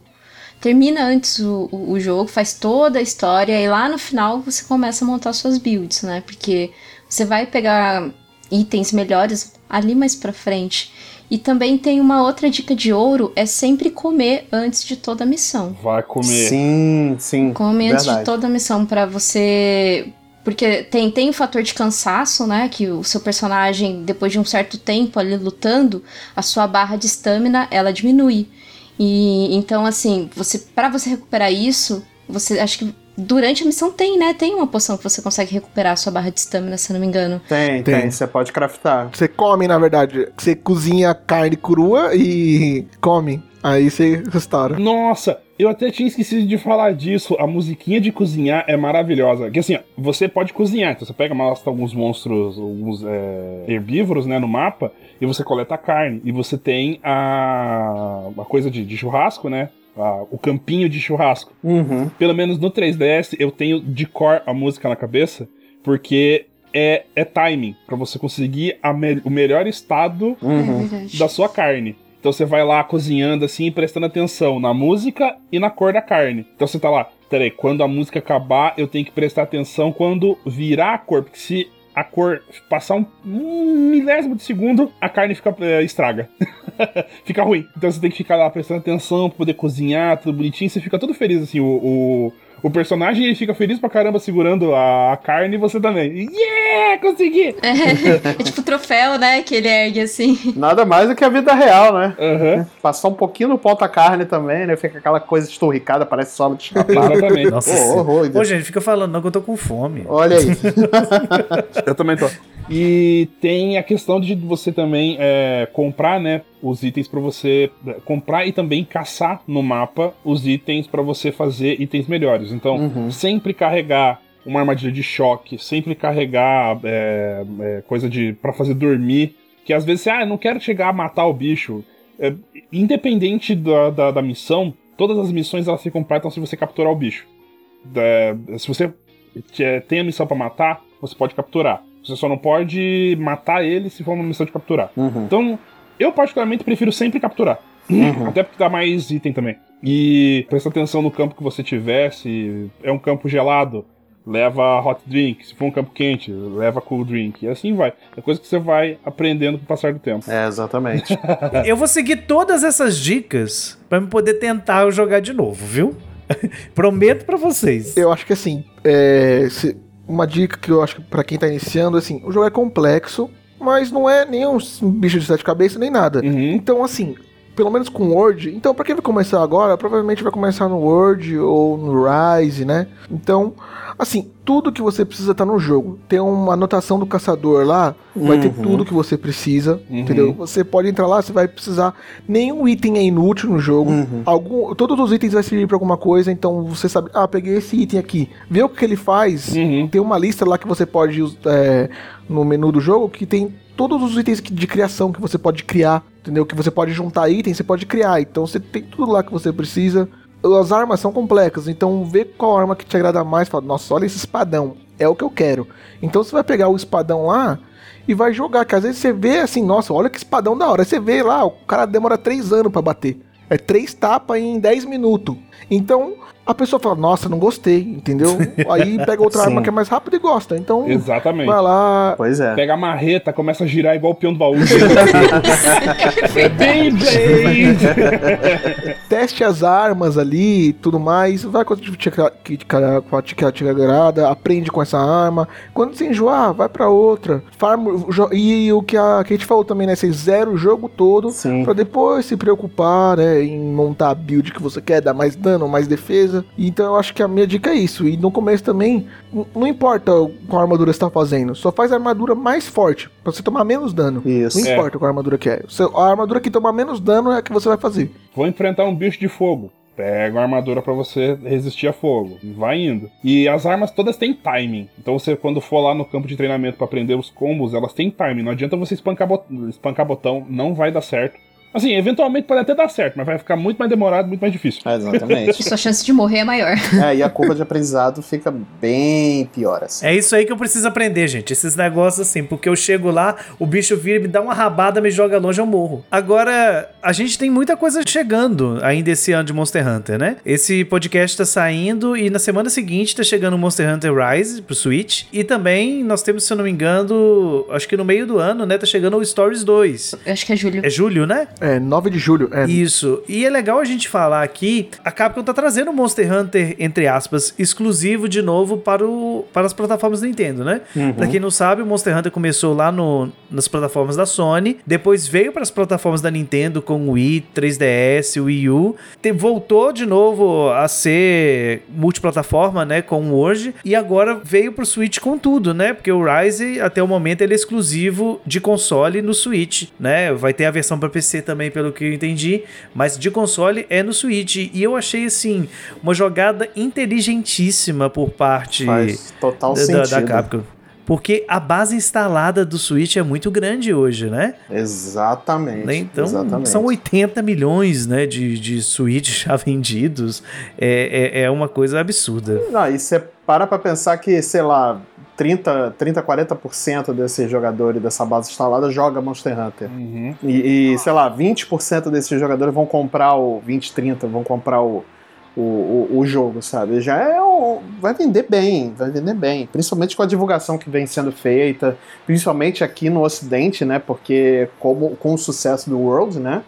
S5: Termina antes o, o, o jogo, faz toda a história e lá no final você começa a montar suas builds, né? Porque você vai pegar itens melhores ali mais pra frente. E também tem uma outra dica de ouro, é sempre comer antes de toda a missão.
S3: Vai comer.
S4: Sim, sim.
S5: Come antes de toda a missão pra você. Porque tem, tem o fator de cansaço, né? Que o seu personagem, depois de um certo tempo ali lutando, a sua barra de estamina ela diminui. E então, assim, você para você recuperar isso, você acho que durante a missão tem, né? Tem uma poção que você consegue recuperar a sua barra de estamina, se eu não me engano.
S4: Tem,
S2: Tem.
S4: tem. Você pode craftar.
S2: Você come, na verdade. Você cozinha carne crua e come. Aí você restaura.
S3: Nossa, eu até tinha esquecido de falar disso. A musiquinha de cozinhar é maravilhosa. Que assim, ó, você pode cozinhar. Então você pega, mostra alguns monstros, alguns é, herbívoros, né, no mapa, e você coleta a carne. E você tem a, a coisa de, de churrasco, né? a- o campinho de churrasco.
S4: Uhum.
S3: Pelo menos no 3DS eu tenho de cor a música na cabeça, porque é, é timing, pra você conseguir a me- o melhor estado
S4: Uhum.
S5: É
S3: da sua carne. Então você vai lá cozinhando assim, prestando atenção na música e na cor da carne. Então você tá lá, peraí, quando a música acabar, eu tenho que prestar atenção quando virar a cor, porque se a cor passar um, milésimo de segundo, a carne fica é, estraga. fica ruim. Então você tem que ficar lá prestando atenção pra poder cozinhar, tudo bonitinho. Você fica todo feliz, assim. O, o, o personagem ele fica feliz pra caramba segurando a, a carne e você também. Yeah! Consegui!
S5: É, é tipo troféu, né? Que ele ergue assim.
S4: Nada mais do que a vida real, né?
S3: Aham,
S4: Passar um pouquinho no ponta carne também, né? Fica aquela coisa esturricada, parece solo de chapéu.
S3: exatamente.
S1: Nossa
S4: Ô,
S1: senhora.
S4: horror,
S1: Ô, gente, fica falando não que eu tô com fome.
S4: Olha aí.
S3: Eu também tô. E tem a questão de você também é, comprar, né, os itens pra você é, comprar e também caçar no mapa os itens pra você fazer itens melhores. Então,
S4: Uhum.
S3: sempre carregar uma armadilha de choque, sempre carregar é, é, coisa de para fazer dormir, que às vezes você, ah, eu não quero chegar a matar o bicho. É, independente da, da, da missão, todas as missões elas se completam se você capturar o bicho. Se você que- tem a missão pra matar, você pode capturar. Você só não pode matar ele se for uma missão de capturar.
S4: Uhum.
S3: Então, eu particularmente prefiro sempre capturar. Até porque dá mais item também. E presta atenção no campo que você tiver. Se é um campo gelado, leva hot drink. Se for um campo quente, leva cool drink. E assim vai. É coisa que você vai aprendendo com o passar do tempo.
S4: É, exatamente.
S1: Eu vou seguir todas essas dicas pra me poder tentar jogar de novo, viu? Prometo pra vocês.
S2: Eu acho que assim, é, se- uma dica que eu acho que pra quem tá iniciando, assim, o jogo é complexo, mas não é nenhum bicho de sete cabeças nem nada.
S3: Uhum.
S2: Então, assim, pelo menos com Word. Então, pra quem vai começar agora, provavelmente vai começar no Word ou no Rise, né? Então, assim, tudo que você precisa tá no jogo. Tem uma anotação do caçador lá, vai ter tudo que você precisa, entendeu? Você pode entrar lá, você vai precisar. Nenhum item é inútil no jogo. Algum, todos os itens vai servir pra alguma coisa, então você sabe, ah, peguei esse item aqui. Vê o que ele faz.
S3: Uhum.
S2: Tem uma lista lá que você pode é, no menu do jogo que tem todos os itens de criação que você pode criar, entendeu? Que você pode juntar itens, você pode criar. Então você tem tudo lá que você precisa. As armas são complexas, então vê qual arma que te agrada mais. Fala, nossa, olha esse espadão, é o que eu quero. Então você vai pegar o espadão lá e vai jogar. Que às vezes você vê assim, nossa, olha que espadão da hora. Aí você vê lá, o cara demora 3 anos pra bater. É três tapas em 10 minutos. Então a pessoa fala, nossa, não gostei, entendeu? Aí pega outra arma que é mais rápida e gosta. Então
S3: Exatamente.
S2: vai lá,
S4: Pois é.
S3: Pega a marreta, começa a girar igual o peão do baú. Beyblade!
S2: teste as armas ali e tudo mais, vai com a que te, que, te- com a que te agrada, aprende com essa arma. Quando você enjoar, vai pra outra. Farm, e o que a Kate falou também, né? Você zera o jogo todo
S4: Sim.
S2: pra depois se preocupar, né? Em montar a build que você quer, dar mais dano, mais defesa. Então eu acho que a minha dica é isso. E no começo também, não importa qual armadura você tá fazendo, só faz a armadura mais forte, pra você tomar menos dano.
S4: Isso.
S2: Não
S3: É.
S2: importa qual armadura que é. A armadura que toma menos dano é a que você vai fazer.
S3: Vou enfrentar um bicho de fogo. Pega uma armadura pra você resistir a fogo. Vai indo. E as armas todas têm timing. Então você, quando for lá no campo de treinamento pra aprender os combos, elas têm timing. Não adianta você espancar, bot espancar botão, não vai dar certo. Assim, eventualmente pode até dar certo, mas vai ficar muito mais demorado, muito mais difícil.
S4: É, exatamente.
S5: Sua chance de morrer é maior.
S4: é, e a curva de aprendizado fica bem pior assim.
S1: É isso aí que eu preciso aprender, gente. Esses negócios assim, porque eu chego lá, o bicho vira, me dá uma rabada, me joga longe, eu morro. Agora, a gente tem muita coisa chegando ainda esse ano de Monster Hunter, né? Esse podcast tá saindo e na semana seguinte tá chegando o Monster Hunter Rise pro Switch. E também nós temos, se eu não me engano, acho que no meio do ano, né? Tá chegando o Stories 2.
S5: Eu acho que é Júlio.
S1: É julho, né?
S2: É, 9 de julho. É,
S1: Isso. E é legal a gente falar aqui, a Capcom tá trazendo o Monster Hunter, entre aspas, exclusivo de novo para, o, para as plataformas da Nintendo, né? Pra quem não sabe, o Monster Hunter começou lá no, nas plataformas da Sony, depois veio para as plataformas da Nintendo com o Wii, 3DS, o Wii U, te- voltou de novo a ser multiplataforma, né, com o hoje, e agora veio pro Switch com tudo, né? Porque o Rise, até o momento, ele é exclusivo de console no Switch, né? Vai ter a versão para PC também, pelo que eu entendi, mas de console é no Switch. E eu achei, assim, uma jogada inteligentíssima por parte
S4: Faz total
S1: da,
S4: sentido.
S1: da Capcom. Porque a base instalada do Switch é muito grande hoje, né?
S4: Exatamente.
S1: Né? Então,
S4: exatamente.
S1: são 80 milhões né, de, de Switch já vendidos. É, é, é uma coisa absurda.
S4: Não, e você para pra pensar que, sei lá, 30, 30 40% desses jogadores dessa base instalada joga Monster Hunter.
S3: Uhum.
S4: E, e, sei lá, 20% desses jogadores vão comprar o 20, 30, vão comprar o, o, o, o jogo, sabe? Já é um, vai vender bem, vai vender bem, principalmente com a divulgação que vem sendo feita, principalmente aqui no Ocidente, né? Porque como com o sucesso do World, né?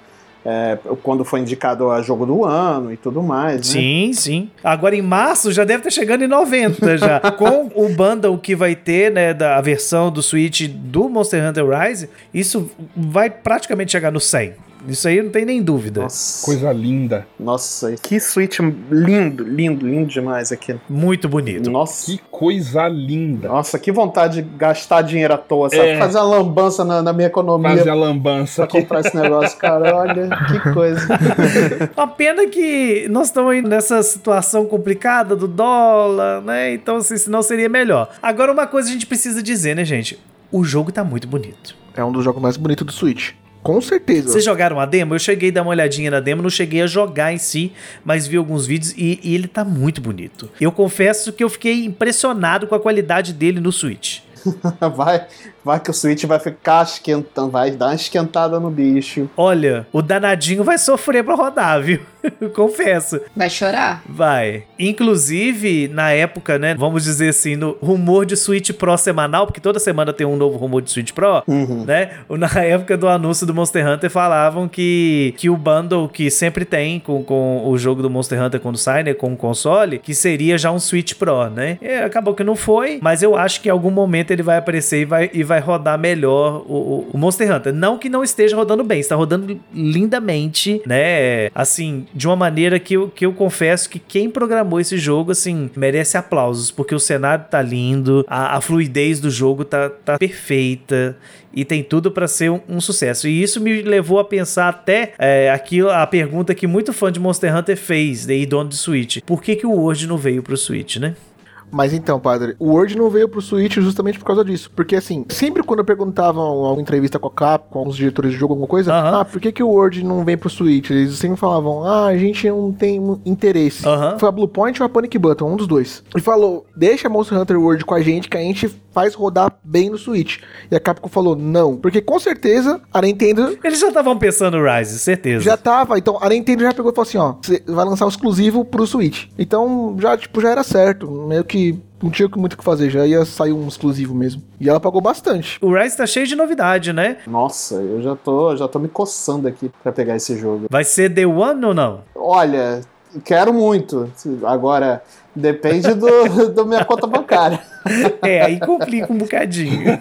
S4: É, quando foi indicado a jogo do ano e tudo mais, né?
S1: Sim, sim. Agora em março já deve estar chegando em 90 já. Com o bundle que vai ter, né, da versão do Switch do Monster Hunter Rise, isso vai praticamente chegar no 100. Isso aí não tem nem dúvida.
S4: Nossa,
S3: Coisa linda.
S4: nossa, que Switch lindo, lindo, lindo demais aqui.
S1: Muito bonito.
S4: Nossa.
S3: Que coisa linda.
S4: Nossa, que vontade de gastar dinheiro à toa, sabe?
S3: É.
S4: Fazer uma lambança na, na minha economia
S3: Fazer a lambança
S4: pra
S3: aqui.
S4: comprar esse negócio, cara. Olha, que coisa.
S1: A pena que nós estamos aí nessa situação complicada do dólar, né? Então, assim, senão seria melhor. Agora, uma coisa a gente precisa dizer, né, gente? O jogo tá muito bonito.
S2: É um dos jogos mais bonitos do Switch. Com certeza.
S1: Vocês jogaram a demo? Eu cheguei a dar uma olhadinha na demo, não cheguei a jogar em si, mas vi alguns vídeos e, e ele tá muito bonito. Eu confesso que eu fiquei impressionado com a qualidade dele no Switch.
S4: Vai, vai que o Switch vai ficar esquentando, vai dar uma esquentada no bicho.
S1: Olha, o danadinho vai sofrer pra rodar, viu? Confesso.
S5: Vai chorar?
S1: Vai. Inclusive, na época, né? Vamos dizer assim, no rumor de Switch Pro semanal, porque toda semana tem um novo rumor de Switch Pro, né? Na época do anúncio do Monster Hunter, falavam que, que o bundle que sempre tem com, com o jogo do Monster Hunter quando sai, né? Com o console, que seria já um Switch Pro, né? E acabou que não foi, mas eu acho que em algum momento ele vai aparecer e vai, e vai rodar melhor o, o- Monster Hunter. Não que não esteja rodando bem, está rodando lindamente, né? Assim, de uma maneira que eu, que eu confesso que quem programou esse jogo, assim, merece aplausos, porque o cenário tá lindo, a, a fluidez do jogo tá, tá perfeita. E tem tudo pra ser um, um sucesso. E isso me levou a pensar até é, aquilo, a pergunta que muito fã de Monster Hunter fez, daí dono de Switch. Por que, que o Word não veio pro Switch, né?
S2: Mas então, padre, o Word não veio pro Switch justamente por causa disso. Porque assim, sempre quando perguntavam alguma entrevista com a Capcom, com alguns diretores de jogo, alguma coisa,
S1: Aham.
S2: ah, por que, que o Word não vem pro Switch? Eles sempre falavam, ah, a gente não tem um interesse.
S1: Aham.
S2: Foi a Bluepoint ou a Panic Button, um dos dois. E falou, deixa Monster Hunter World com a gente que a gente faz rodar bem no Switch. E a Capcom falou, não. Porque com certeza a Nintendo
S1: Eles já estavam pensando no Rise, certeza.
S2: já tava, então a Nintendo já pegou e falou assim, ó, você vai lançar o exclusivo pro Switch. Então, já, tipo, já era certo, meio que não tinha muito o que fazer, já ia sair um exclusivo mesmo. E ela pagou bastante.
S1: O Rise tá cheio de novidade, né?
S4: Nossa, eu já tô, já tô me coçando aqui pra pegar esse jogo.
S1: Vai ser The One ou não?
S4: Olha, quero muito. Agora, depende do, do minha conta bancária.
S1: É, aí complica um bocadinho.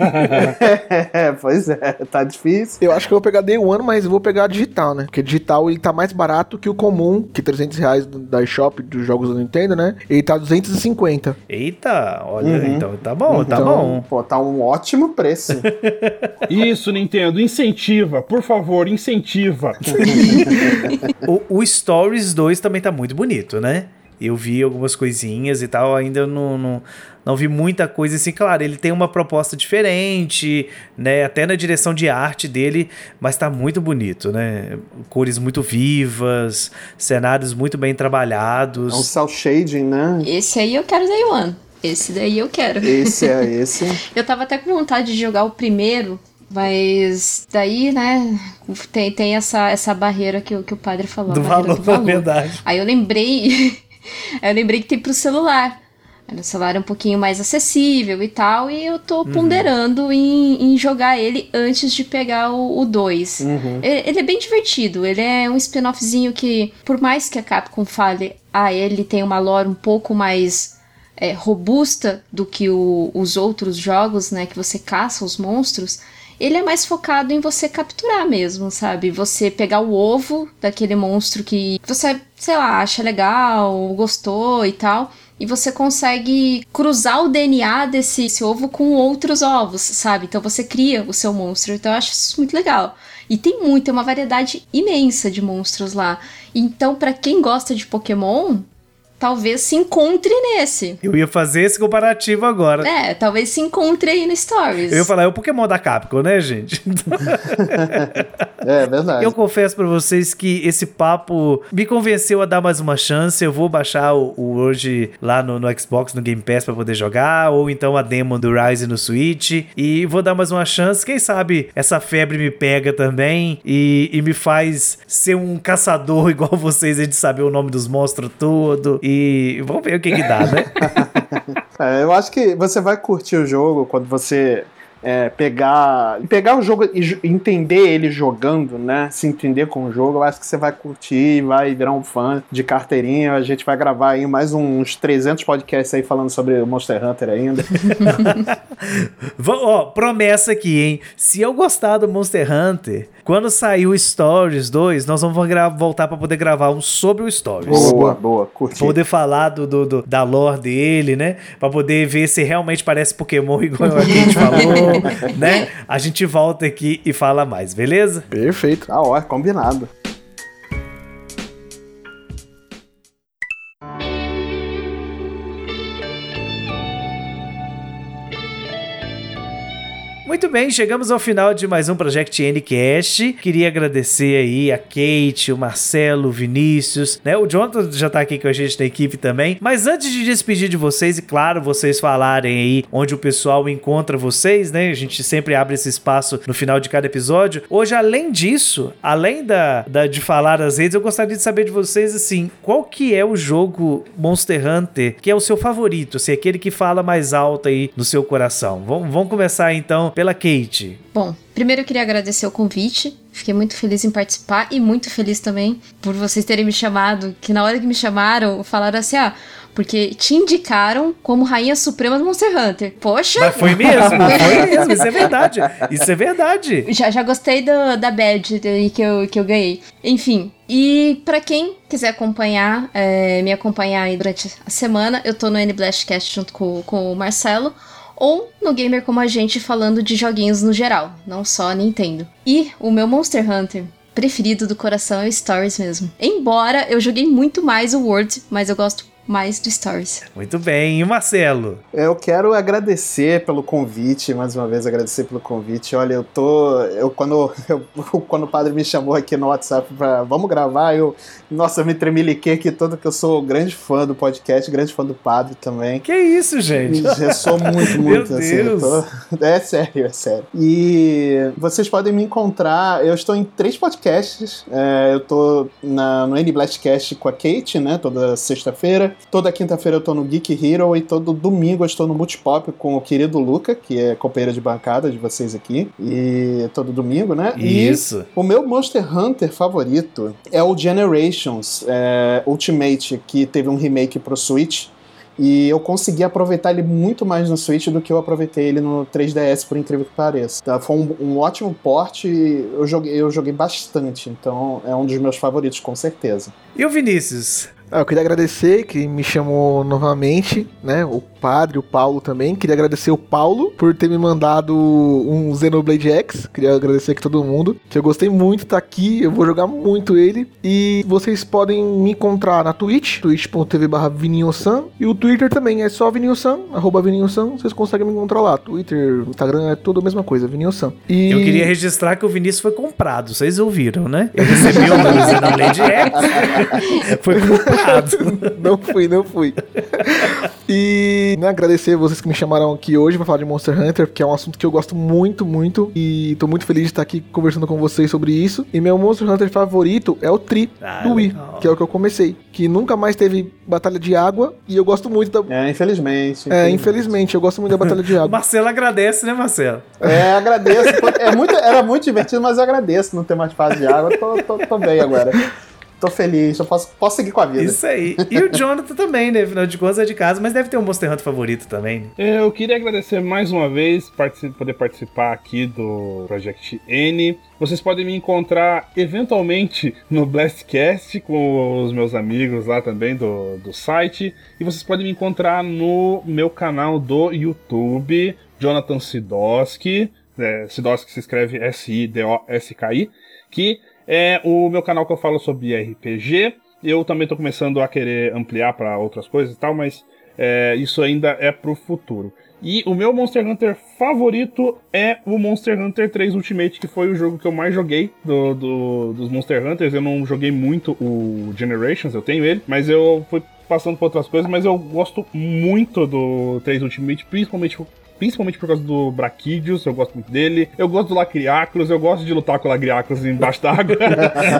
S4: É, pois é, tá difícil.
S2: Eu acho que eu vou pegar Day One, mas eu vou pegar digital, né? Porque digital ele tá mais barato que o comum, que 300 reais do- da eShop dos jogos da Nintendo, né? Ele tá 250.
S1: Eita, olha,
S4: Uhum.
S1: então tá bom, tá
S2: Então-
S1: bom.
S4: Pô, tá um ótimo preço.
S3: Isso, Nintendo, incentiva, por favor, incentiva.
S1: O, o Stories 2 também tá muito bonito, né? Eu vi algumas coisinhas e tal, ainda não, não, não vi muita coisa assim. Claro, ele tem uma proposta diferente, né? Até na direção de arte dele, mas tá muito bonito, né? Cores muito vivas, cenários muito bem
S4: É um
S1: trabalhados.
S4: cel shading, né?
S5: Esse aí eu quero Day One. Esse daí eu quero.
S4: Esse é esse.
S5: Eu tava até com vontade de jogar o primeiro, mas daí, né, tem, tem essa, essa barreira que, o- que o padre falou.
S1: Do
S5: a barreira
S1: valor, na verdade.
S5: Aí eu lembrei, eu lembrei que tem pro celular. No celular é um pouquinho mais acessível e tal, e eu tô ponderando em, em jogar ele antes de pegar o 2. Ele é bem divertido, ele é um spin-offzinho que, por mais que a Capcom fale, ah, ele tem uma lore um pouco mais é, robusta do que o- os outros jogos, né? Que você caça os monstros. Ele é mais focado em você capturar mesmo, sabe? Você pegar o ovo daquele monstro que você, sei lá, acha legal, gostou e tal. E você consegue cruzar o DNA desse esse ovo com outros ovos, sabe? Então você cria o seu monstro. Então eu acho isso muito legal. E tem muito, tem uma variedade imensa de monstros lá. Então, pra quem gosta de Pokémon, talvez se encontre nesse.
S1: Eu ia fazer esse comparativo agora.
S5: É, talvez se encontre aí no Stories.
S1: Eu ia falar, é o Pokémon da Capcom, né, gente?
S4: É verdade.
S1: Eu confesso pra vocês que esse papo me convenceu a dar mais uma chance. Eu vou baixar o, o Word lá no, no Xbox, no Game Pass pra poder jogar, ou então a demo do Rise no Switch. E vou dar mais uma chance. Quem sabe essa febre me pega também e, e me faz ser um caçador igual vocês, de saber o nome dos monstros todo. E vamos ver o que que dá, né?
S4: É, eu acho que você vai curtir o jogo quando você é, pegar pegar o jogo e entender ele jogando, né? Se entender com o jogo, eu acho que você vai curtir, vai virar um fã de carteirinha. A gente vai gravar aí mais uns 300 podcasts aí falando sobre o Monster Hunter ainda.
S1: Ó, promessa aqui, hein? Se eu gostar do Monster Hunter, quando sair o Stories 2, nós vamos voltar pra poder gravar um sobre o Stories.
S4: boa, boa, curti.
S1: Poder falar do, do- do- da lore dele, né? Pra poder ver se realmente parece Pokémon igual a gente falou, né? A gente volta aqui e fala mais, beleza?
S2: Perfeito.
S4: Tá ó, combinado.
S1: Muito bem, chegamos ao final de mais um Project Ncast. Queria agradecer aí a Kate, o Marcelo, o Vinícius, né? O Jonathan já tá aqui com a gente na equipe também. Mas antes de despedir de vocês, e claro, vocês falarem aí onde o pessoal encontra vocês, né? A gente sempre abre esse espaço no final de cada episódio. Hoje, além disso, além da, da de falar as redes, eu gostaria de saber de vocês, assim, qual que é o jogo Monster Hunter que é o seu favorito, assim, aquele que fala mais alto aí no seu coração. Vamos, vamos começar então pela Kate.
S5: Bom, primeiro eu queria agradecer o convite. Fiquei muito feliz em participar e muito feliz também por vocês terem me chamado. Que na hora que me chamaram, falaram assim: ah, porque te indicaram como Rainha Suprema do Monster Hunter. Poxa!
S1: Mas foi mesmo, foi mesmo, isso é verdade. Isso é verdade.
S5: Já, já gostei do, da badge que eu, que eu ganhei. Enfim, e pra quem quiser acompanhar, é, me acompanhar aí durante a semana, eu tô no N-Blastcast junto com, com o Marcelo ou no Gamer Como a Gente falando de joguinhos no geral, não só Nintendo. E o meu Monster Hunter preferido do coração é o Stories mesmo. Embora eu joguei muito mais o World, mas eu gosto mais do Stories.
S1: Muito bem, e Marcelo?
S4: Eu quero agradecer pelo convite, mais uma vez agradecer pelo convite. Olha, eu tô. Eu, quando, eu, quando o padre me chamou aqui no WhatsApp pra vamos gravar, eu. Nossa, eu me tremeliquei aqui todo, que eu sou grande fã do podcast, grande fã do padre também.
S1: Que isso, gente?
S4: Eu sou muito, muito
S1: Meu
S4: assim. eu
S1: Deus.
S4: tô- É sério, é sério. E vocês podem me encontrar. Eu estou em três podcasts. É, eu tô na, no N-Blastcast com a Kate, né? Toda sexta-feira. Toda quinta-feira eu tô no Geek Hero e todo domingo eu estou no Multipop com o querido Luca, que é companheiro de bancada de vocês aqui. E todo domingo, né? E
S1: Isso.
S4: o meu Monster Hunter favorito é o Generations é, Ultimate, que teve um remake pro Switch. E eu consegui aproveitar ele muito mais no Switch do que eu aproveitei ele no 3DS, por incrível que pareça. Tá? Foi um, um ótimo porte, eu joguei, eu joguei bastante, então é um dos meus favoritos, com certeza.
S1: E o Vinícius?
S2: Ah, eu queria agradecer que me chamou novamente, né? O padre, o Paulo também. Queria agradecer o Paulo por ter me mandado um Xenoblade X. Queria agradecer aqui todo mundo. Que eu gostei muito de estar aqui. Eu vou jogar muito ele. E vocês podem me encontrar na Twitch, twitch.tv barra Vininho-san. E o Twitter também é só Vininho-san, arroba Vininho-san. Vocês conseguem me encontrar lá. Twitter, Instagram é tudo a mesma coisa, Vininho-san. E...
S1: Eu queria registrar que o Vinícius foi comprado, vocês ouviram, né? Eu recebi o meu Xenoblade X. Foi comprado.
S2: não fui, não fui. E né, agradecer vocês que me chamaram aqui hoje pra falar de Monster Hunter, porque é um assunto que eu gosto muito, muito. E tô muito feliz de estar aqui conversando com vocês sobre isso. E meu Monster Hunter favorito é o Tri
S1: Ah,
S2: do Wii,
S1: legal.
S2: que é o que eu comecei. Que nunca mais teve batalha de água. E eu gosto muito da.
S4: É, infelizmente.
S2: É, infelizmente, eu gosto muito da batalha de água.
S1: Marcelo agradece, né, Marcelo?
S4: É, agradeço. É muito, era muito divertido, mas eu agradeço não ter mais fase de água. Tô, tô, tô bem agora. Tô feliz, eu posso, posso seguir com a vida.
S1: Isso aí. E o Jonathan também, né? Afinal de contas é de casa, mas deve ter um Monster Hunter favorito também. né?
S3: Eu queria agradecer mais uma vez partici- poder participar aqui do Project N. Vocês podem me encontrar eventualmente no Blastcast com os meus amigos lá também do, do site. E vocês podem me encontrar no meu canal do YouTube, Jonathan Sidoski. É, Sidoski se escreve S-I-D-O-S-K-I. Que é o meu canal que eu falo sobre RPG. Eu também estou começando a querer ampliar para outras coisas e tal, mas é, isso ainda é pro futuro. E o meu Monster Hunter favorito é o Monster Hunter 3 Ultimate, que foi o jogo que eu mais joguei do, do- dos Monster Hunters. Eu não joguei muito o Generations, eu tenho ele, mas eu fui passando por outras coisas, mas eu gosto muito do 3 Ultimate, principalmente Principalmente por causa do Braquidius, eu gosto muito dele. Eu gosto do Lacriacros, eu gosto de lutar com o Lacriacros embaixo d'água.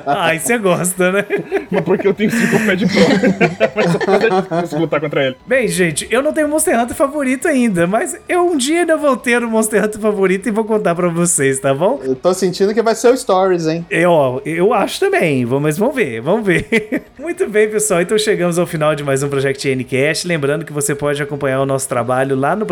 S1: Ai, você gosta, né?
S3: mas porque eu tenho 5 pé de pro. mas só eu consigo lutar contra ele.
S1: Bem, gente, eu não tenho Monster Hunter favorito ainda, mas eu um dia ainda vou ter o Monster Hunter favorito e vou contar pra vocês, tá bom?
S4: Eu tô sentindo que vai ser o Stories, hein?
S1: Eu, eu acho também, vamos- mas vamos ver, vamos ver. Muito bem, pessoal, então chegamos ao final de mais um Project Ncast. Lembrando que você pode acompanhar o nosso trabalho lá no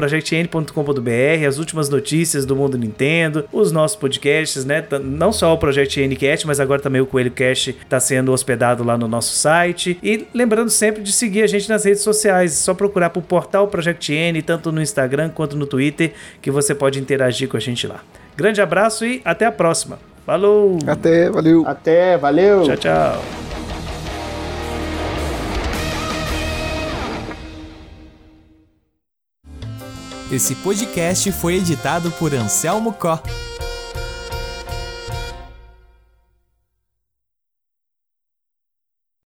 S1: as últimas notícias do mundo Nintendo, os nossos podcasts, né? Não só o Project Ncast, mas agora também o Coelho Cast está sendo hospedado lá no nosso site. E lembrando sempre de seguir a gente nas redes sociais, é só procurar por portal Project N, tanto no Instagram quanto no Twitter, que você pode interagir com a gente lá. Grande abraço e até a próxima. Falou!
S2: Até, valeu.
S4: Até, valeu!
S1: Tchau, tchau.
S6: Esse podcast foi editado por Anselmo Có.